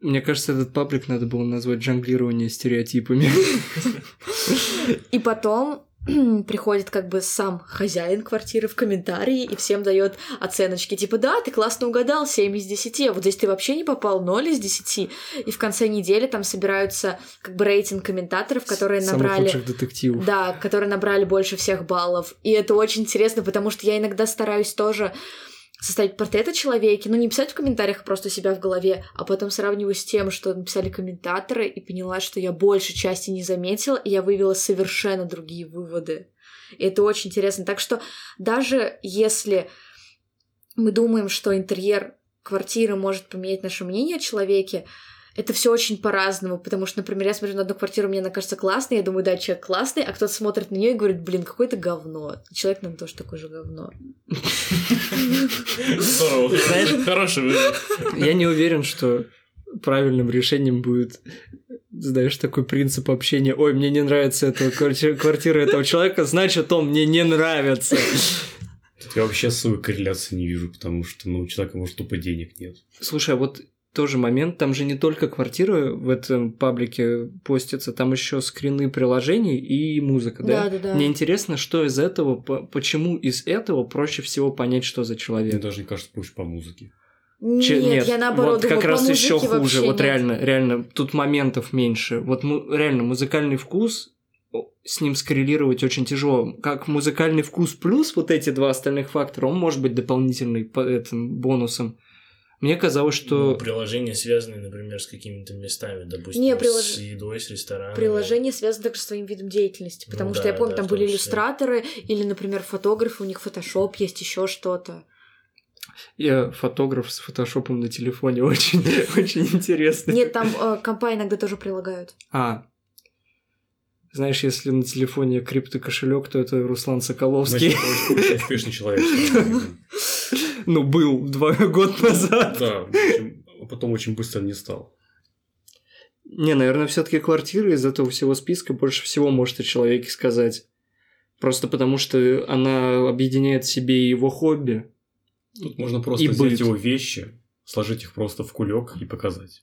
[SPEAKER 1] Мне кажется, этот паблик надо было назвать «Жонглирование стереотипами».
[SPEAKER 2] И потом приходит как бы сам хозяин квартиры в комментарии и всем дает оценочки. Типа, да, ты классно угадал, 7 из 10, а вот здесь ты вообще не попал, 0 из 10. И в конце недели там собираются как бы рейтинг комментаторов, которые
[SPEAKER 1] Самых
[SPEAKER 2] набрали...
[SPEAKER 1] детективов.
[SPEAKER 2] Да, которые набрали больше всех баллов. И это очень интересно, потому что я иногда стараюсь тоже составить портрет о человеке, но не писать в комментариях просто себя в голове, а потом сравниваю с тем, что написали комментаторы, и поняла, что я большей части не заметила, и я вывела совершенно другие выводы. И это очень интересно. Так что даже если мы думаем, что интерьер квартиры может поменять наше мнение о человеке, это все очень по-разному, потому что, например, я смотрю на одну квартиру, мне она кажется классной, я думаю, да, человек классный, а кто-то смотрит на нее и говорит, блин, какое-то говно. Человек, наверное, тоже такое же говно.
[SPEAKER 4] Здорово,
[SPEAKER 1] Знаешь-
[SPEAKER 4] хороший вывод.
[SPEAKER 1] Я не уверен, что правильным решением будет, знаешь, такой принцип общения. Ой, мне не нравится эта кварти- квартира этого человека, значит, он мне не нравится.
[SPEAKER 3] Тут я вообще особой корреляции не вижу, потому что ну, у человека, может, тупо денег нет.
[SPEAKER 1] Слушай, а вот тоже момент, там же не только квартиры в этом паблике постятся, там еще скрины приложений и музыка, да?
[SPEAKER 2] Да, да, да.
[SPEAKER 1] Мне интересно, что из этого, по- почему из этого проще всего понять, что за
[SPEAKER 3] Мне
[SPEAKER 1] человек.
[SPEAKER 3] даже не кажется проще по музыке.
[SPEAKER 1] Че-
[SPEAKER 2] Нет, я наоборот
[SPEAKER 1] вот как
[SPEAKER 2] думаю,
[SPEAKER 1] раз
[SPEAKER 2] по
[SPEAKER 1] еще хуже. Вот
[SPEAKER 2] нет.
[SPEAKER 1] реально, реально, тут моментов меньше. Вот му- реально музыкальный вкус с ним скоррелировать очень тяжело. Как музыкальный вкус плюс вот эти два остальных фактора, он может быть дополнительный по этим бонусом. Мне казалось,
[SPEAKER 4] Ну,
[SPEAKER 1] что
[SPEAKER 4] приложения связаны, например, с какими-то местами, допустим,
[SPEAKER 2] Не,
[SPEAKER 4] с
[SPEAKER 2] прилож-
[SPEAKER 4] едой, с ресторанами.
[SPEAKER 2] Приложение связано также с своим видом деятельности,
[SPEAKER 4] Ну
[SPEAKER 2] потому что
[SPEAKER 4] да,
[SPEAKER 2] я помню,
[SPEAKER 4] да,
[SPEAKER 2] там были
[SPEAKER 4] числе.
[SPEAKER 2] иллюстраторы или, например, фотографы, у них фотошоп есть, еще что-то.
[SPEAKER 1] я фотограф с фотошопом на телефоне очень, очень интересно.
[SPEAKER 2] Нет, там э, компа иногда тоже прилагают.
[SPEAKER 1] А, знаешь, если на телефоне криптокошелек, то это Руслан Соколовский.
[SPEAKER 3] Значит, очень успешный человек.
[SPEAKER 1] Ну, был два года назад.
[SPEAKER 3] Да, а потом очень быстро не стал.
[SPEAKER 1] Не, наверное, все-таки квартира из этого всего списка больше всего может о человеке сказать. Просто потому, что она объединяет в себе его хобби.
[SPEAKER 3] Тут можно просто
[SPEAKER 1] И
[SPEAKER 3] взять
[SPEAKER 1] быт.
[SPEAKER 3] его вещи, сложить их просто в кулек и показать.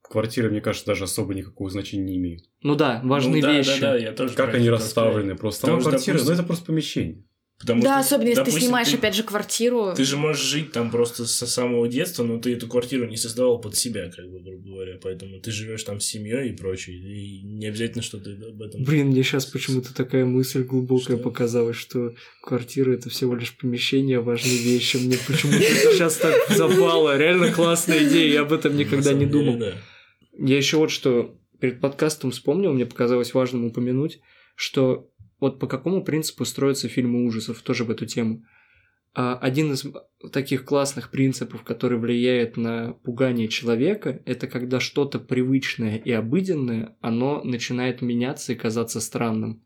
[SPEAKER 3] Квартиры, мне кажется, даже особо никакого значения не имеют.
[SPEAKER 1] Ну да, важные
[SPEAKER 4] ну, да,
[SPEAKER 1] вещи.
[SPEAKER 4] Да, да, я тоже
[SPEAKER 3] Как они расставлены просто. Сама квартира,
[SPEAKER 4] допустим,
[SPEAKER 3] ну это просто помещение.
[SPEAKER 4] Потому
[SPEAKER 2] да,
[SPEAKER 4] что,
[SPEAKER 2] особенно если ты
[SPEAKER 4] допустим,
[SPEAKER 2] снимаешь, опять же, квартиру.
[SPEAKER 4] Ты же можешь жить там просто со самого детства, но ты эту квартиру не создавал под себя, как бы, грубо говоря. Поэтому ты живешь там с семьей и прочее. И не обязательно, что ты об этом.
[SPEAKER 1] Блин, мне сейчас почему-то такая мысль глубокая
[SPEAKER 4] Что?
[SPEAKER 1] показалась, что квартира это всего лишь помещение, важные вещи. Мне почему-то сейчас так запало. Реально классная идея, я об этом никогда не думал.
[SPEAKER 4] да.
[SPEAKER 1] Я еще вот что перед подкастом вспомнил, мне показалось важным упомянуть, что вот по какому принципу строятся фильмы ужасов, тоже в эту тему. А один из таких классных принципов, который влияет на пугание человека, это когда что-то привычное и обыденное, оно начинает меняться и казаться странным.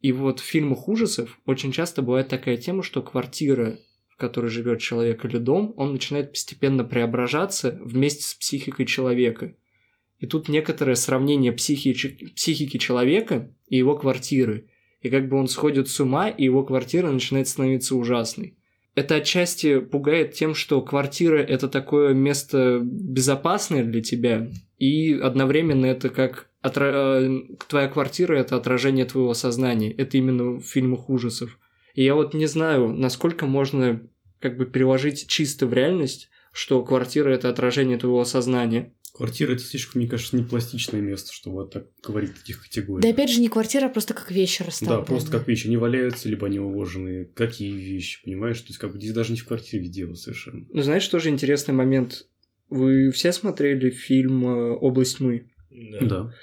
[SPEAKER 1] И вот в фильмах ужасов очень часто бывает такая тема, что квартира, в которой живет человек или дом, он начинает постепенно преображаться вместе с психикой человека. И тут некоторое сравнение психики, психики человека и его квартиры. И как бы он сходит с ума, и его квартира начинает становиться ужасной это отчасти пугает тем, что квартира это такое место безопасное для тебя, и одновременно это как отра... Э, твоя квартира это отражение твоего сознания. Это именно в фильмах ужасов. И я вот не знаю, насколько можно как бы переложить чисто в реальность, что квартира это отражение твоего сознания.
[SPEAKER 3] Квартира это слишком, мне кажется, не пластичное место, чтобы так говорить в таких категориях.
[SPEAKER 2] Да опять же не квартира, а просто как вещи расставлены.
[SPEAKER 3] Да, просто как вещи. Они валяются, либо они уложены. Какие вещи, понимаешь? То есть, как бы здесь даже не в квартире дело совершенно.
[SPEAKER 1] Ну, знаешь, тоже интересный момент. Вы все смотрели фильм э, «Область тьмы»?
[SPEAKER 4] Да.
[SPEAKER 3] Да,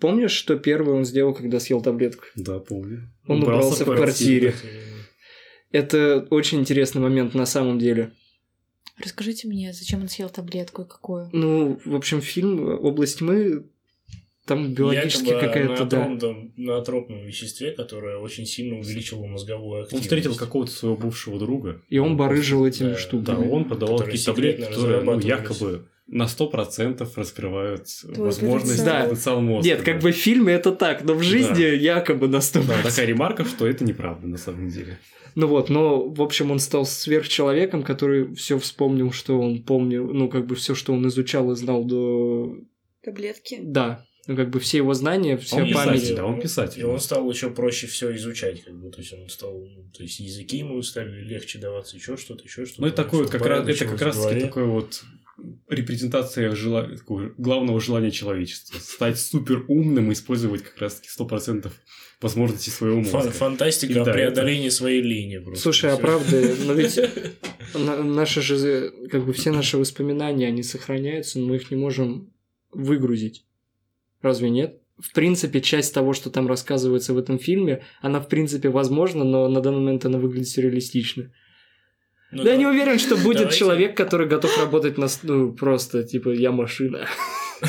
[SPEAKER 1] Помнишь, что первое он сделал, когда съел таблетку?
[SPEAKER 3] да, помню.
[SPEAKER 1] Он убрался в
[SPEAKER 3] квартире.
[SPEAKER 1] квартире. Это очень интересный момент на самом деле.
[SPEAKER 2] Расскажите мне, зачем он съел таблетку и какую?
[SPEAKER 1] Ну, в общем, фильм «Область тьмы», там биологически
[SPEAKER 4] Якобы
[SPEAKER 1] какая-то,
[SPEAKER 4] на,
[SPEAKER 1] да.
[SPEAKER 4] на атропном веществе, которое очень сильно увеличило мозговую
[SPEAKER 3] Он
[SPEAKER 4] активность.
[SPEAKER 3] встретил какого-то своего бывшего друга.
[SPEAKER 1] И он барыжил этими
[SPEAKER 4] Да,
[SPEAKER 1] штуками.
[SPEAKER 3] Да, он
[SPEAKER 4] Которые
[SPEAKER 3] какие-то таблетки, которые ну, якобы на 100% раскрывают
[SPEAKER 2] Твой
[SPEAKER 3] возможность
[SPEAKER 1] потенциал.
[SPEAKER 3] потенциала мозга.
[SPEAKER 1] Нет, как бы в фильме это так, но в жизни якобы на 100%.
[SPEAKER 3] Да, такая ремарка, что это неправда на самом деле.
[SPEAKER 1] Ну вот, но, в общем, он стал сверхчеловеком, который все вспомнил, что он помнил, ну, как бы все, что он изучал и знал до...
[SPEAKER 2] Таблетки?
[SPEAKER 1] Да, ну, как бы все его знания, вся
[SPEAKER 3] Он
[SPEAKER 1] память.
[SPEAKER 3] писатель, да, он писатель.
[SPEAKER 4] И он стал еще проще все изучать, как бы, то есть он стал, ну, то есть языки ему стали легче даваться, еще что-то, еще что-то.
[SPEAKER 3] Ну, это такое,
[SPEAKER 4] Всё
[SPEAKER 3] как раз, это как раз таки такое вот репрезентация жела- такого главного желания человечества. Стать супер умным и использовать как раз таки 100% возможностей своего мозга.
[SPEAKER 4] Фан- фантастика
[SPEAKER 3] И
[SPEAKER 4] о
[SPEAKER 3] да,
[SPEAKER 4] преодолении своей линии просто.
[SPEAKER 1] Слушай, а правда, но ведь на- наши же, как бы все наши воспоминания, они сохраняются, но мы их не можем выгрузить. Разве нет? В принципе, часть того, что там рассказывается в этом фильме, она в принципе возможна, но на данный момент она выглядит сюрреалистично.
[SPEAKER 4] Ну,
[SPEAKER 1] да я
[SPEAKER 4] да-
[SPEAKER 1] не уверен, что будет
[SPEAKER 4] давайте-
[SPEAKER 1] человек, который готов работать на... Ну, просто, типа, я машина.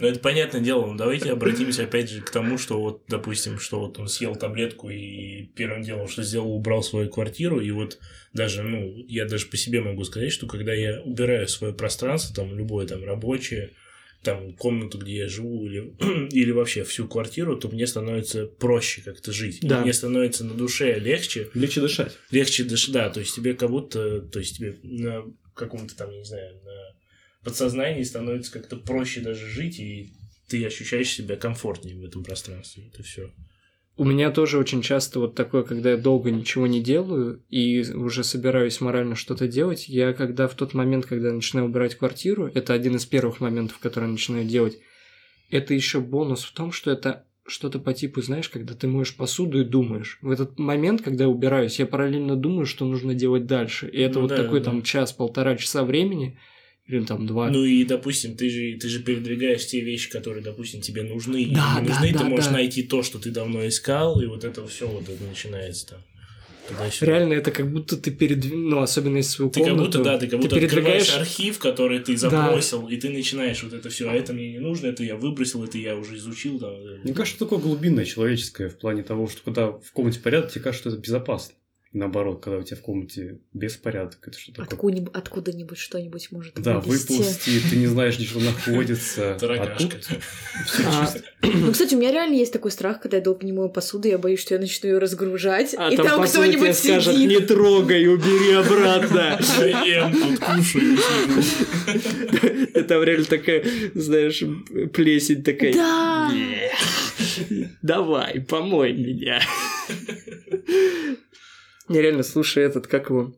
[SPEAKER 4] Ну, это понятное дело, но давайте обратимся опять же к тому, что вот, допустим, что вот он съел таблетку и первым делом, что сделал, убрал свою квартиру, и вот даже, ну, я даже по себе могу сказать, что когда я убираю свое пространство, там, любое там рабочее, там, комнату, где я живу, или, или вообще всю квартиру, то мне становится проще как-то жить.
[SPEAKER 1] Да.
[SPEAKER 4] Мне становится на душе легче,
[SPEAKER 3] Легче дышать.
[SPEAKER 4] легче дышать, да, то есть тебе как будто, то есть тебе на каком-то там, я не знаю, на подсознании становится как-то проще даже жить, и ты ощущаешь себя комфортнее в этом пространстве, это все.
[SPEAKER 1] У меня тоже очень часто вот такое, когда я долго ничего не делаю и уже собираюсь морально что-то делать, я когда в тот момент, когда я начинаю убирать квартиру, это один из первых моментов, которые я начинаю делать, это еще бонус в том, что это что-то по типу, знаешь, когда ты моешь посуду и думаешь. В этот момент, когда я убираюсь, я параллельно думаю, что нужно делать дальше. И это
[SPEAKER 4] Ну
[SPEAKER 1] вот
[SPEAKER 4] да,
[SPEAKER 1] такой
[SPEAKER 4] да.
[SPEAKER 1] там час-полтора часа времени, или там два.
[SPEAKER 4] Ну и, допустим, ты же, ты же передвигаешь те вещи, которые, допустим, тебе нужны
[SPEAKER 1] Да,
[SPEAKER 4] не
[SPEAKER 1] да,
[SPEAKER 4] нужны,
[SPEAKER 1] да,
[SPEAKER 4] ты можешь
[SPEAKER 1] да.
[SPEAKER 4] найти то, что ты давно искал, и вот это все вот это начинается там. туда-сюда.
[SPEAKER 1] Реально, это как будто ты передвигаешь, ну, особенно из свою
[SPEAKER 4] Ты как
[SPEAKER 1] комнату.
[SPEAKER 4] будто, да, ты как будто
[SPEAKER 1] передвигаешь
[SPEAKER 4] открываешь архив, который ты
[SPEAKER 1] Да.
[SPEAKER 4] забросил, и ты начинаешь вот это все, а это мне не нужно, это я выбросил, это я уже изучил. Там, э,
[SPEAKER 3] Мне кажется, такое глубинное человеческое в плане того, что когда в комнате порядок, тебе кажется, что это безопасно. Наоборот, когда у тебя в комнате беспорядок, это что такое?
[SPEAKER 2] Откуда-нибудь, откуда-нибудь что-нибудь может
[SPEAKER 3] Да,
[SPEAKER 2] вылезти.
[SPEAKER 3] выползти, ты не знаешь, где что находится. А всё
[SPEAKER 1] А,
[SPEAKER 3] чисто.
[SPEAKER 2] Ну, кстати, у меня реально есть такой страх, когда я долго не мою посуду, я боюсь, что я начну ее разгружать,
[SPEAKER 1] А
[SPEAKER 2] и
[SPEAKER 1] там,
[SPEAKER 2] кто-нибудь
[SPEAKER 1] скажет, не трогай, убери обратно.
[SPEAKER 4] Ем тут, кушаю,
[SPEAKER 1] Там реально такая, знаешь, плесень такая.
[SPEAKER 2] Да.
[SPEAKER 1] Давай, помой меня. Не, реально, слушай этот, как его...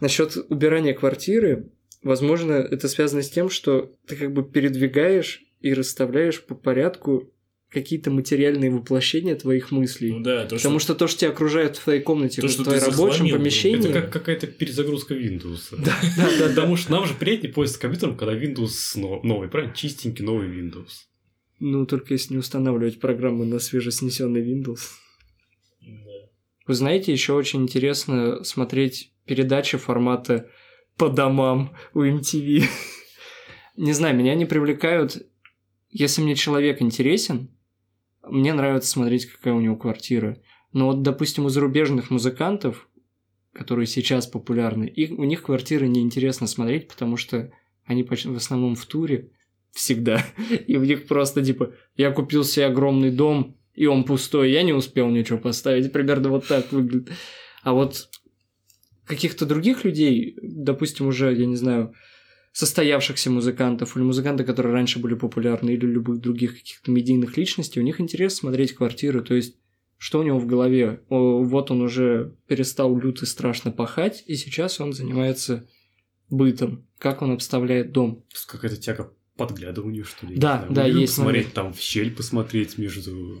[SPEAKER 1] Насчет убирания квартиры, возможно, это связано с тем, что ты как бы передвигаешь и расставляешь по порядку какие-то материальные воплощения твоих мыслей.
[SPEAKER 4] Ну да, то,
[SPEAKER 1] Потому
[SPEAKER 4] что...
[SPEAKER 1] что то, что тебя окружает в твоей комнате,
[SPEAKER 4] То,
[SPEAKER 1] в твоем рабочем помещении.
[SPEAKER 3] Это как какая-то перезагрузка Windows.
[SPEAKER 1] Да, да, да.
[SPEAKER 3] Потому что нам же приятнее пользоваться компьютером, когда Windows но- новый, правильно? Чистенький новый Windows.
[SPEAKER 1] Ну, только если не устанавливать программы на свежеснесенный Windows. Вы знаете, еще очень интересно смотреть передачи формата по домам у MTV. Не знаю, меня не привлекают... Если мне человек интересен, мне нравится смотреть, какая у него квартира. Но вот, допустим, у зарубежных музыкантов, которые сейчас популярны, их, у них квартиры неинтересно смотреть, потому что они почти в основном в туре всегда. И у них просто типа, я купил себе огромный дом, и он пустой, я не успел ничего поставить. Примерно вот так выглядит. А вот каких-то других людей, допустим, уже, я не знаю, состоявшихся музыкантов или музыканты, которые раньше были популярны, или любых других каких-то медийных личностей, у них интересно смотреть квартиры, то есть что у него в голове? О, вот он уже перестал люто страшно пахать, и сейчас он занимается бытом, как он обставляет дом.
[SPEAKER 3] Какая-то тяга подглядыванию, что ли.
[SPEAKER 1] Да, да, есть
[SPEAKER 3] Смотреть там в щель, посмотреть между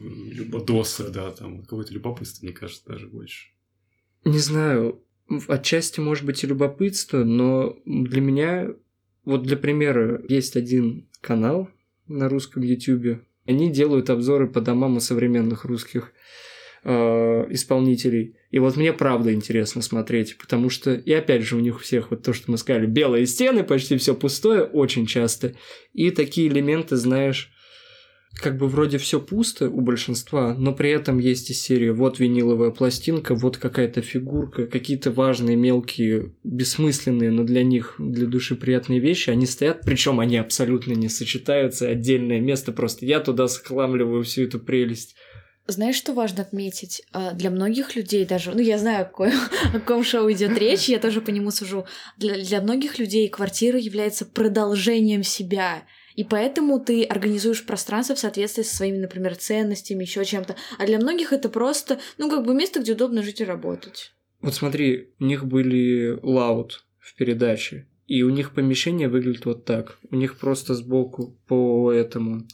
[SPEAKER 3] досок, да, там какое-то любопытство, мне кажется, даже больше.
[SPEAKER 1] Не знаю, отчасти может быть и любопытство, но для меня, вот для примера, есть один канал на русском ютюбе, они делают обзоры по домам у современных русских э, исполнителей. И вот мне правда интересно смотреть, потому что, и опять же, у них у всех вот то, что мы сказали, белые стены, почти все пустое, очень часто. И такие элементы, знаешь, как бы вроде все пусто у большинства, но при этом есть из серии вот виниловая пластинка, вот какая-то фигурка, какие-то важные мелкие, бессмысленные, но для них, для души приятные вещи, они стоят, причем они абсолютно не сочетаются, отдельное место просто, я туда скламливаю всю эту прелесть.
[SPEAKER 2] Знаешь, что важно отметить? А, для многих людей даже, ну я знаю, о, ком, о каком шоу идет речь, я тоже по нему сужу. Для, для многих людей квартира является продолжением себя. И поэтому ты организуешь пространство в соответствии со своими, например, ценностями, еще чем-то. А для многих это просто, ну, как бы место, где удобно жить и работать.
[SPEAKER 1] Вот смотри, у них были лаут в передаче, и у них помещение выглядит вот так. У них просто сбоку по этому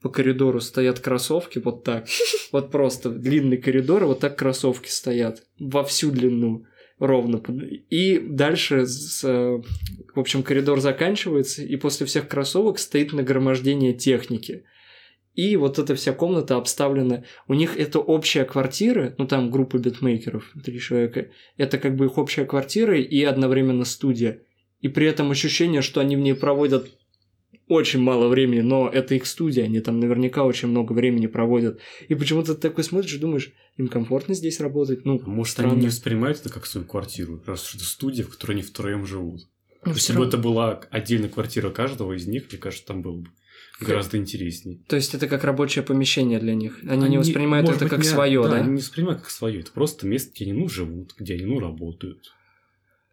[SPEAKER 1] по коридору стоят кроссовки вот так. Вот просто длинный коридор, вот так кроссовки стоят во всю длину ровно. И дальше, с, в общем, коридор заканчивается, и после всех кроссовок стоит нагромождение техники. И вот эта вся комната обставлена. У них это общая квартира, ну там группа битмейкеров, три человека. Это как бы их общая квартира и одновременно студия. И при этом ощущение, что они в ней проводят очень мало времени, но это их студия, они там наверняка очень много времени проводят. И почему-то ты такой смотришь и думаешь, им комфортно здесь работать? Ну,
[SPEAKER 3] Может, странно. они не воспринимают это как свою квартиру, раз это студия, в которой они втроем живут. Ну, Если бы это была отдельная квартира каждого из них, мне кажется, там было бы гораздо интереснее.
[SPEAKER 1] То есть это как рабочее помещение для них. Они, они не воспринимают это быть, как не, свое, да, да?
[SPEAKER 3] Они не воспринимают как свое. Это просто место, где они ну живут, где они ну работают.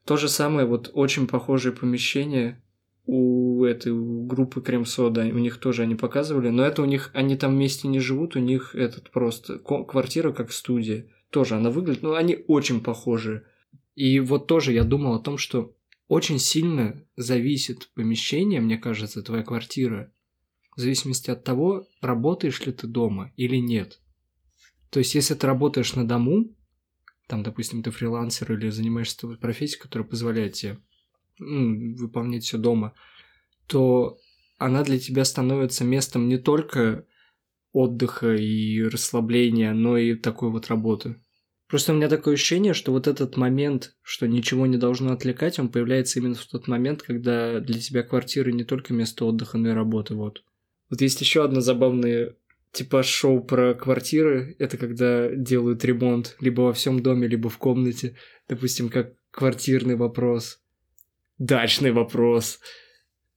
[SPEAKER 1] То же самое, вот очень похожее помещение у этой группы Крем-Сода, у них тоже они показывали, но это у них, они там вместе не живут, у них этот просто квартира как студия. Тоже она выглядит, ну, они очень похожи. И вот тоже я думал о том, что очень сильно зависит помещение, мне кажется, твоя квартира, в зависимости от того, работаешь ли ты дома или нет. То есть, если ты работаешь на дому, там, допустим, ты фрилансер или занимаешься профессией, которая позволяет тебе выполнять все дома, то она для тебя становится местом не только отдыха и расслабления, но и такой вот работы. Просто у меня такое ощущение, что вот этот момент, что ничего не должно отвлекать, он появляется именно в тот момент, когда для тебя квартира не только место отдыха, но и работы. Вот. Вот есть еще одно забавное типа шоу про квартиры. Это когда делают ремонт либо во всем доме, либо в комнате. Допустим, как квартирный вопрос дачный вопрос.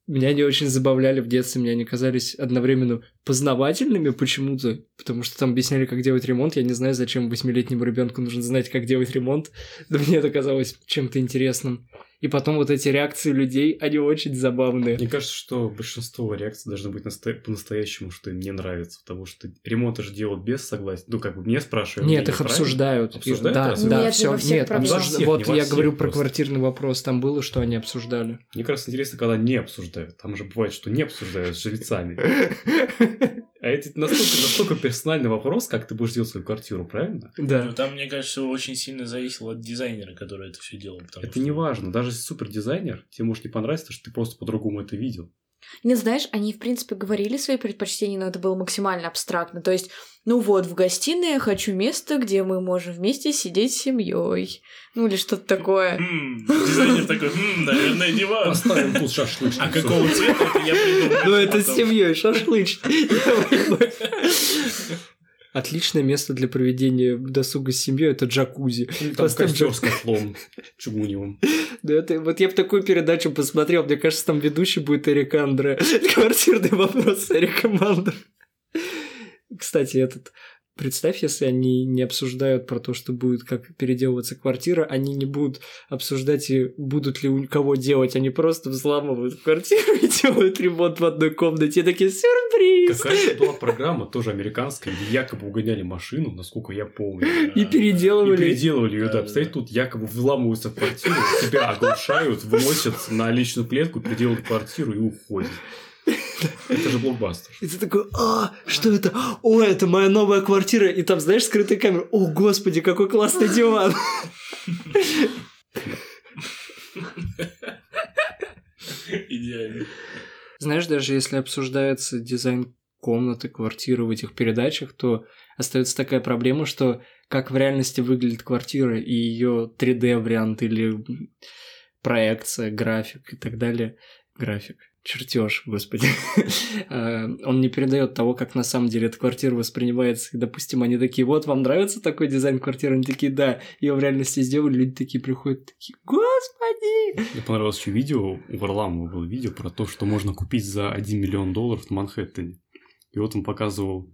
[SPEAKER 1] Меня они очень забавляли в детстве, мне они казались одновременно познавательными почему-то, потому что там объясняли, как делать ремонт. Я не знаю, зачем восьмилетнему ребенку нужно знать, как делать ремонт, но мне это казалось чем-то интересным. И потом вот эти реакции людей, они очень забавные.
[SPEAKER 3] Мне кажется, что большинство реакций должны быть насто... по-настоящему, что им не нравится, потому что ремонты же делают без согласия. Ну, как бы мне спрашивают.
[SPEAKER 1] Нет, их обсуждают.
[SPEAKER 3] Обсуждают?
[SPEAKER 1] Да,
[SPEAKER 3] разве?
[SPEAKER 1] да,
[SPEAKER 2] Нет,
[SPEAKER 1] все.
[SPEAKER 2] Нет,
[SPEAKER 1] обсуж...
[SPEAKER 2] всех,
[SPEAKER 1] вот я
[SPEAKER 3] всех
[SPEAKER 1] говорю про
[SPEAKER 3] просто.
[SPEAKER 1] квартирный вопрос, там было, что они обсуждали.
[SPEAKER 3] Мне кажется, интересно, когда не обсуждают. Там же бывает, что не обсуждают с жильцами. А это настолько, настолько персональный вопрос, как ты будешь делать свою квартиру, правильно?
[SPEAKER 4] Ну,
[SPEAKER 1] Да.
[SPEAKER 4] там, мне кажется, очень сильно зависело от дизайнера, который это все делал.
[SPEAKER 3] Это
[SPEAKER 4] что-
[SPEAKER 3] не важно. Даже если супер дизайнер, тебе может не понравиться, что ты просто по-другому это видел.
[SPEAKER 2] Не знаешь, они, в принципе, говорили свои предпочтения, но это было максимально абстрактно. То есть, ну вот, в гостиной я хочу место, где мы можем вместе сидеть с семьей. Ну или что-то такое.
[SPEAKER 4] М, Дизайнер такой, «М, наверное, диван.
[SPEAKER 3] Поставим тут шашлычник.
[SPEAKER 4] А какого цвета я придумаю.
[SPEAKER 1] Ну, это с семьей, шашлычный. Отличное место для проведения досуга с семьей это джакузи.
[SPEAKER 3] Там
[SPEAKER 1] Поставь
[SPEAKER 3] костер с котлом чугуневым.
[SPEAKER 1] Да это, вот я бы такую передачу посмотрел, мне кажется, там ведущий будет Эрик Андре. Квартирный вопрос с Эриком Андре. Кстати, этот... Представь, если они не обсуждают про то, что будет, как переделываться квартира, они не будут обсуждать, и будут ли у кого делать, они просто взламывают квартиру и делают ремонт в одной комнате. И такие, сюрприз!
[SPEAKER 3] Какая-то была программа, тоже американская, где якобы угоняли машину, насколько я помню.
[SPEAKER 1] И
[SPEAKER 3] И
[SPEAKER 1] переделывали.
[SPEAKER 3] переделывали ее, да. Представляете, тут якобы вламываются в квартиру, тебя оглушают, выносят на личную клетку, переделывают квартиру и уходят. Это же блокбастер.
[SPEAKER 1] И ты такой, а, что это? О, это моя новая квартира. И там, знаешь, скрытая камера. О, господи, какой классный диван.
[SPEAKER 4] Идеально.
[SPEAKER 1] Знаешь, даже если обсуждается дизайн комнаты, квартиры в этих передачах, то остается такая проблема, что как в реальности выглядит квартира и ее 3D-вариант или проекция, график и так далее. График. Чертеж, господи. А, Он не передает того, как на самом деле эта квартира воспринимается. И, допустим, они такие, вот, вам нравится такой дизайн квартиры? Они такие, да. Ее в реальности сделали, люди такие приходят, такие, господи!
[SPEAKER 3] Мне понравилось еще видео, у Варламова было видео про то, что можно купить за 1 миллион долларов в Манхэттене. И вот он показывал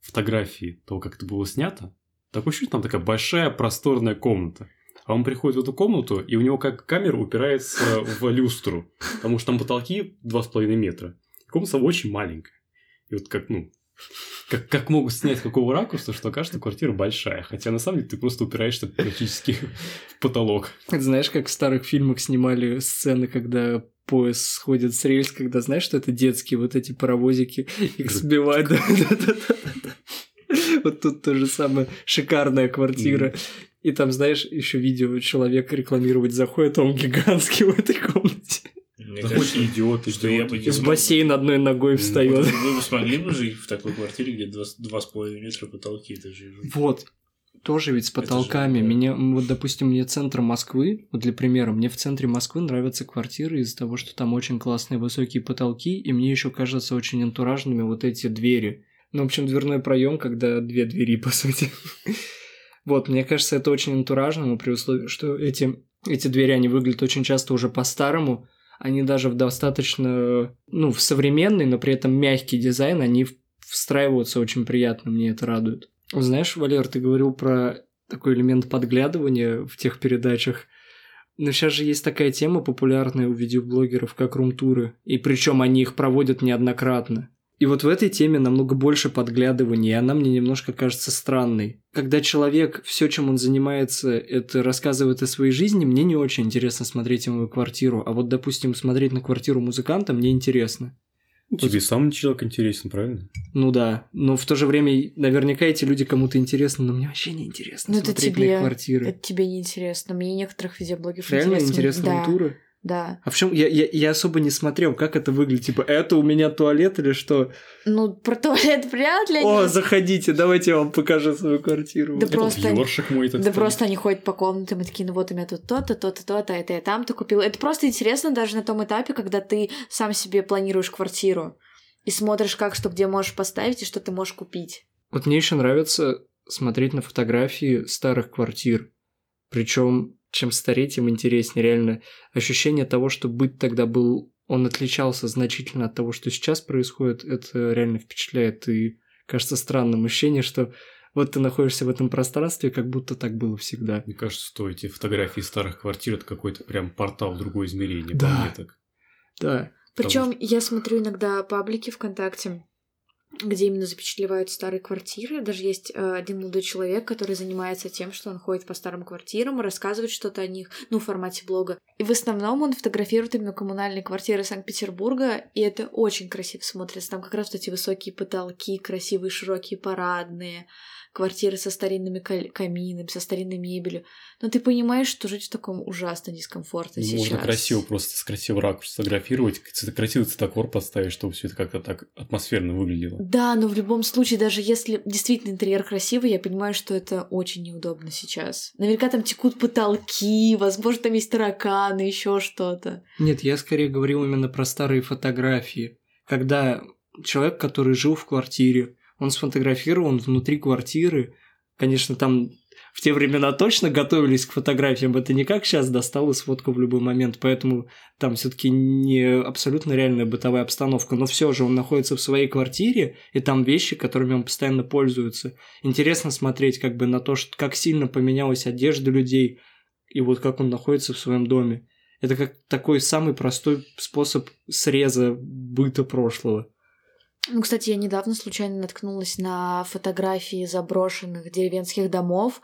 [SPEAKER 3] фотографии того, как это было снято. Такое ощущение, там такая большая просторная комната. А он приходит в эту комнату, и у него как камера упирается в люстру, потому что там потолки 2,5 метра. Комната очень маленькая. И вот как, ну, как, как могут снять какого ракурса, что кажется, квартира большая. Хотя на самом деле ты просто упираешься практически в потолок.
[SPEAKER 1] Это знаешь, как в старых фильмах снимали сцены, когда поезд сходит с рельс, когда знаешь, что это детские вот эти паровозики, их сбивают. Вот тут то же самое, шикарная квартира. И там, знаешь, еще видео человек рекламировать заходит, а он гигантский в этой комнате.
[SPEAKER 4] Мне
[SPEAKER 3] Заходит
[SPEAKER 4] кажется,
[SPEAKER 3] идиот,
[SPEAKER 4] что я бы
[SPEAKER 3] идиот.
[SPEAKER 4] не
[SPEAKER 1] В
[SPEAKER 4] смог.
[SPEAKER 1] бассейн одной ногой встает.
[SPEAKER 4] Вот Вы бы смогли бы жить в такой квартире, где два, два с половиной метра потолки? Это же жуть.
[SPEAKER 1] Вот. Тоже ведь с
[SPEAKER 4] Это же,
[SPEAKER 1] потолками.
[SPEAKER 4] да.
[SPEAKER 1] Меня, вот, допустим, мне центр Москвы, вот для примера, мне в центре Москвы нравятся квартиры из-за того, что там очень классные высокие потолки, и мне еще кажется очень антуражными вот эти двери. Ну, в общем, дверной проем, когда две двери, по сути. Вот, мне кажется, это очень антуражно, но при условии, что эти, эти двери, они выглядят очень часто уже по-старому, они даже в достаточно, ну, в современный, но при этом мягкий дизайн, они встраиваются очень приятно, мне это радует. Знаешь, Валер, ты говорил про такой элемент подглядывания в тех передачах. Но сейчас же есть такая тема популярная у видеоблогеров, как румтуры. И причем они их проводят неоднократно. И вот в этой теме намного больше подглядывания, и она мне немножко кажется странной. Когда человек, все, чем он занимается, это рассказывает о своей жизни, мне не очень интересно смотреть ему квартиру. А вот, допустим, смотреть на квартиру музыканта мне интересно.
[SPEAKER 3] Тебе сам человек интересен, правильно?
[SPEAKER 1] Ну да, но в то же время наверняка эти люди кому-то интересны, но мне вообще не интересно
[SPEAKER 2] Ну, это
[SPEAKER 1] смотреть на
[SPEAKER 2] тебе-
[SPEAKER 1] их квартиры.
[SPEAKER 2] Это тебе не интересно. Мне некоторых видеоблогеров
[SPEAKER 1] Реально
[SPEAKER 2] интересно.
[SPEAKER 1] интересны
[SPEAKER 2] да? Да.
[SPEAKER 1] А в чем я, я, я особо не смотрел, как это выглядит. Типа, это у меня туалет или что?
[SPEAKER 2] Ну, про туалет вряд ли.
[SPEAKER 1] О, заходите, давайте я вам покажу свою квартиру.
[SPEAKER 2] Да
[SPEAKER 3] Это
[SPEAKER 2] просто-
[SPEAKER 3] ёршик мой этот
[SPEAKER 2] Да
[SPEAKER 3] стоит.
[SPEAKER 2] просто они ходят по комнатам и такие, ну вот у меня тут то-то, то-то, то-то, это я там-то купила. Это просто интересно даже на том этапе, когда ты сам себе планируешь квартиру и смотришь, как что где можешь поставить и что ты можешь купить.
[SPEAKER 1] Вот мне еще нравится смотреть на фотографии старых квартир. Причем, чем старее, тем интереснее. Реально, ощущение того, что быт тогда был, он отличался значительно от того, что сейчас происходит, это реально впечатляет. И кажется странным ощущение, что вот ты находишься в этом пространстве, как будто так было всегда.
[SPEAKER 3] Мне кажется, что эти фотографии старых квартир это какой-то прям портал в другое измерение.
[SPEAKER 1] Да.
[SPEAKER 3] мне так.
[SPEAKER 1] Да.
[SPEAKER 2] Причем я смотрю иногда паблики ВКонтакте, где именно запечатлевают старые квартиры. Даже есть э, один молодой человек, который занимается тем, что он ходит по старым квартирам и рассказывает что-то о них, ну, в формате блога. И в основном он фотографирует именно коммунальные квартиры Санкт-Петербурга, и это очень красиво смотрится. Там как раз вот эти высокие потолки, красивые широкие парадные, квартиры со старинными каминами, со старинной мебелью. Но ты понимаешь, что жить в таком ужасно дискомфортно сейчас.
[SPEAKER 3] Можно красиво просто с красивого ракурса сфотографировать, красивый цветокор поставить, чтобы все это как-то так атмосферно выглядело.
[SPEAKER 2] Да, но в любом случае, даже если действительно интерьер красивый, я понимаю, что это очень неудобно сейчас. Наверняка там текут потолки, возможно, там есть тараканы, еще что-то.
[SPEAKER 1] Нет, я скорее говорил именно про старые фотографии. Когда человек, который жил в квартире, он сфотографирован внутри квартиры. Конечно, там в те времена точно готовились к фотографиям. Это не как сейчас достал и сфоткал в любой момент. Поэтому там все-таки не абсолютно реальная бытовая обстановка. Но все же он находится в своей квартире, и там вещи, которыми он постоянно пользуется. Интересно смотреть как бы на то, что, как сильно поменялась одежда людей, и вот как он находится в своем доме. Это как такой самый простой способ среза быта прошлого.
[SPEAKER 2] Ну, кстати, я недавно случайно наткнулась на фотографии заброшенных деревенских домов,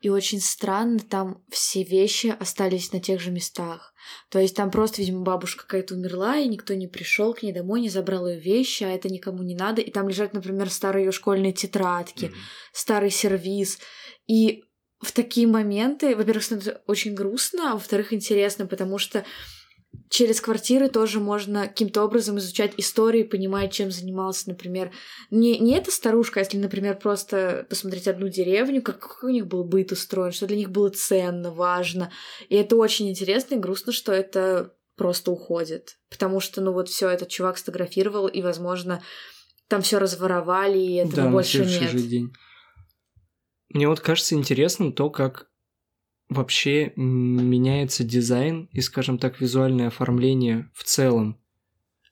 [SPEAKER 2] и очень странно, там все вещи остались на тех же местах. То есть там просто, видимо, бабушка какая-то умерла, и никто не пришел к ней домой, не забрал ее вещи, а это никому не надо. И там лежат, например, старые ее школьные тетрадки,
[SPEAKER 3] Мгм.
[SPEAKER 2] старый сервиз. И в такие моменты, во-первых, становится очень грустно, а во-вторых, интересно, потому что через квартиры тоже можно каким-то образом изучать истории, понимать, чем занимался, например, не, не эта старушка, а если, например, просто посмотреть одну деревню, как, какой у них был быт устроен, что для них было ценно, важно. И это очень интересно и грустно, что это просто уходит. Потому что, ну вот все этот чувак сфотографировал, и, возможно, там все разворовали, и этого
[SPEAKER 1] да,
[SPEAKER 2] больше нет.
[SPEAKER 1] же день. Мне вот кажется интересным то, как вообще меняется дизайн и, скажем так, визуальное оформление в целом.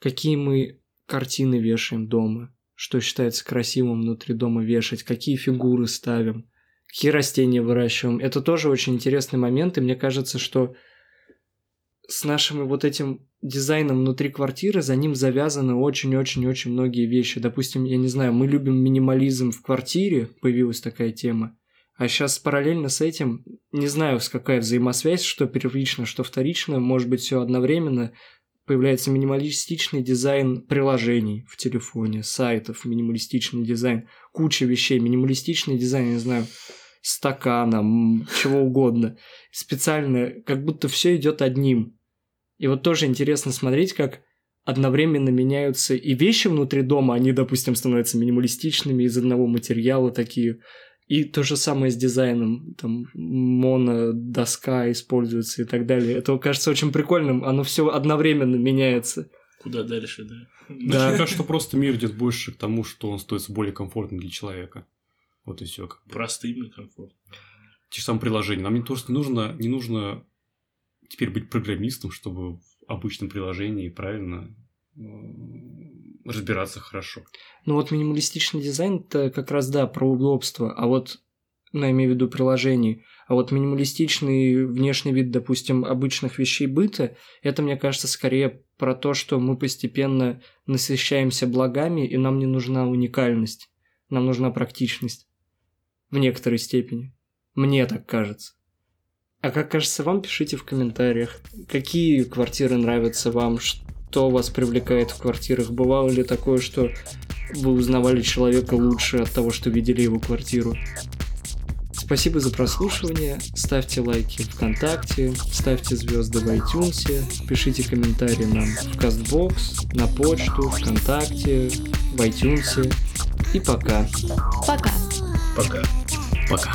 [SPEAKER 1] Какие мы картины вешаем дома, что считается красивым внутри дома вешать, какие фигуры ставим, какие растения выращиваем. Это тоже очень интересный момент, и мне кажется, что с нашим вот этим дизайном внутри квартиры за ним завязаны очень-очень-очень многие вещи. Допустим, я не знаю, мы любим минимализм в квартире, появилась такая тема. А сейчас параллельно с этим, не знаю, с какая взаимосвязь, что первично, что вторично, может быть, все одновременно, появляется минималистичный дизайн приложений в телефоне, сайтов, минималистичный дизайн, куча вещей, минималистичный дизайн, не знаю, стакана, чего угодно. Специально, как будто все идет одним. И вот тоже интересно смотреть, как одновременно меняются и вещи внутри дома, они, допустим, становятся минималистичными из одного материала такие. И то же самое с дизайном, там монодоска используется и так далее. Это кажется очень прикольным, оно все одновременно меняется.
[SPEAKER 4] Куда дальше, да?
[SPEAKER 1] Да.
[SPEAKER 3] Мне кажется, что просто мир идет больше к тому, что он становится более комфортным для человека. Вот и все.
[SPEAKER 4] Простым и комфортным.
[SPEAKER 3] Те же самые приложения. Нам не то, что не нужно, не нужно теперь быть программистом, чтобы в обычном приложении правильно э, разбираться хорошо.
[SPEAKER 1] Ну вот минималистичный дизайн это как раз да про удобство, а вот ну, я имею в виду приложений, а вот минималистичный внешний вид, допустим, обычных вещей быта, это, мне кажется, скорее про то, что мы постепенно насыщаемся благами, и нам не нужна уникальность, нам нужна практичность в некоторой степени. Мне так кажется. А как кажется вам, пишите в комментариях, какие квартиры нравятся вам, что вас привлекает в квартирах. Бывало ли такое, что вы узнавали человека лучше от того, что видели его квартиру? Спасибо за прослушивание. Ставьте лайки ВКонтакте, ставьте звезды в iTunes, пишите комментарии нам в Castbox, на почту, ВКонтакте, в iTunes. И пока.
[SPEAKER 2] Пока.
[SPEAKER 4] Пока.
[SPEAKER 3] Пока.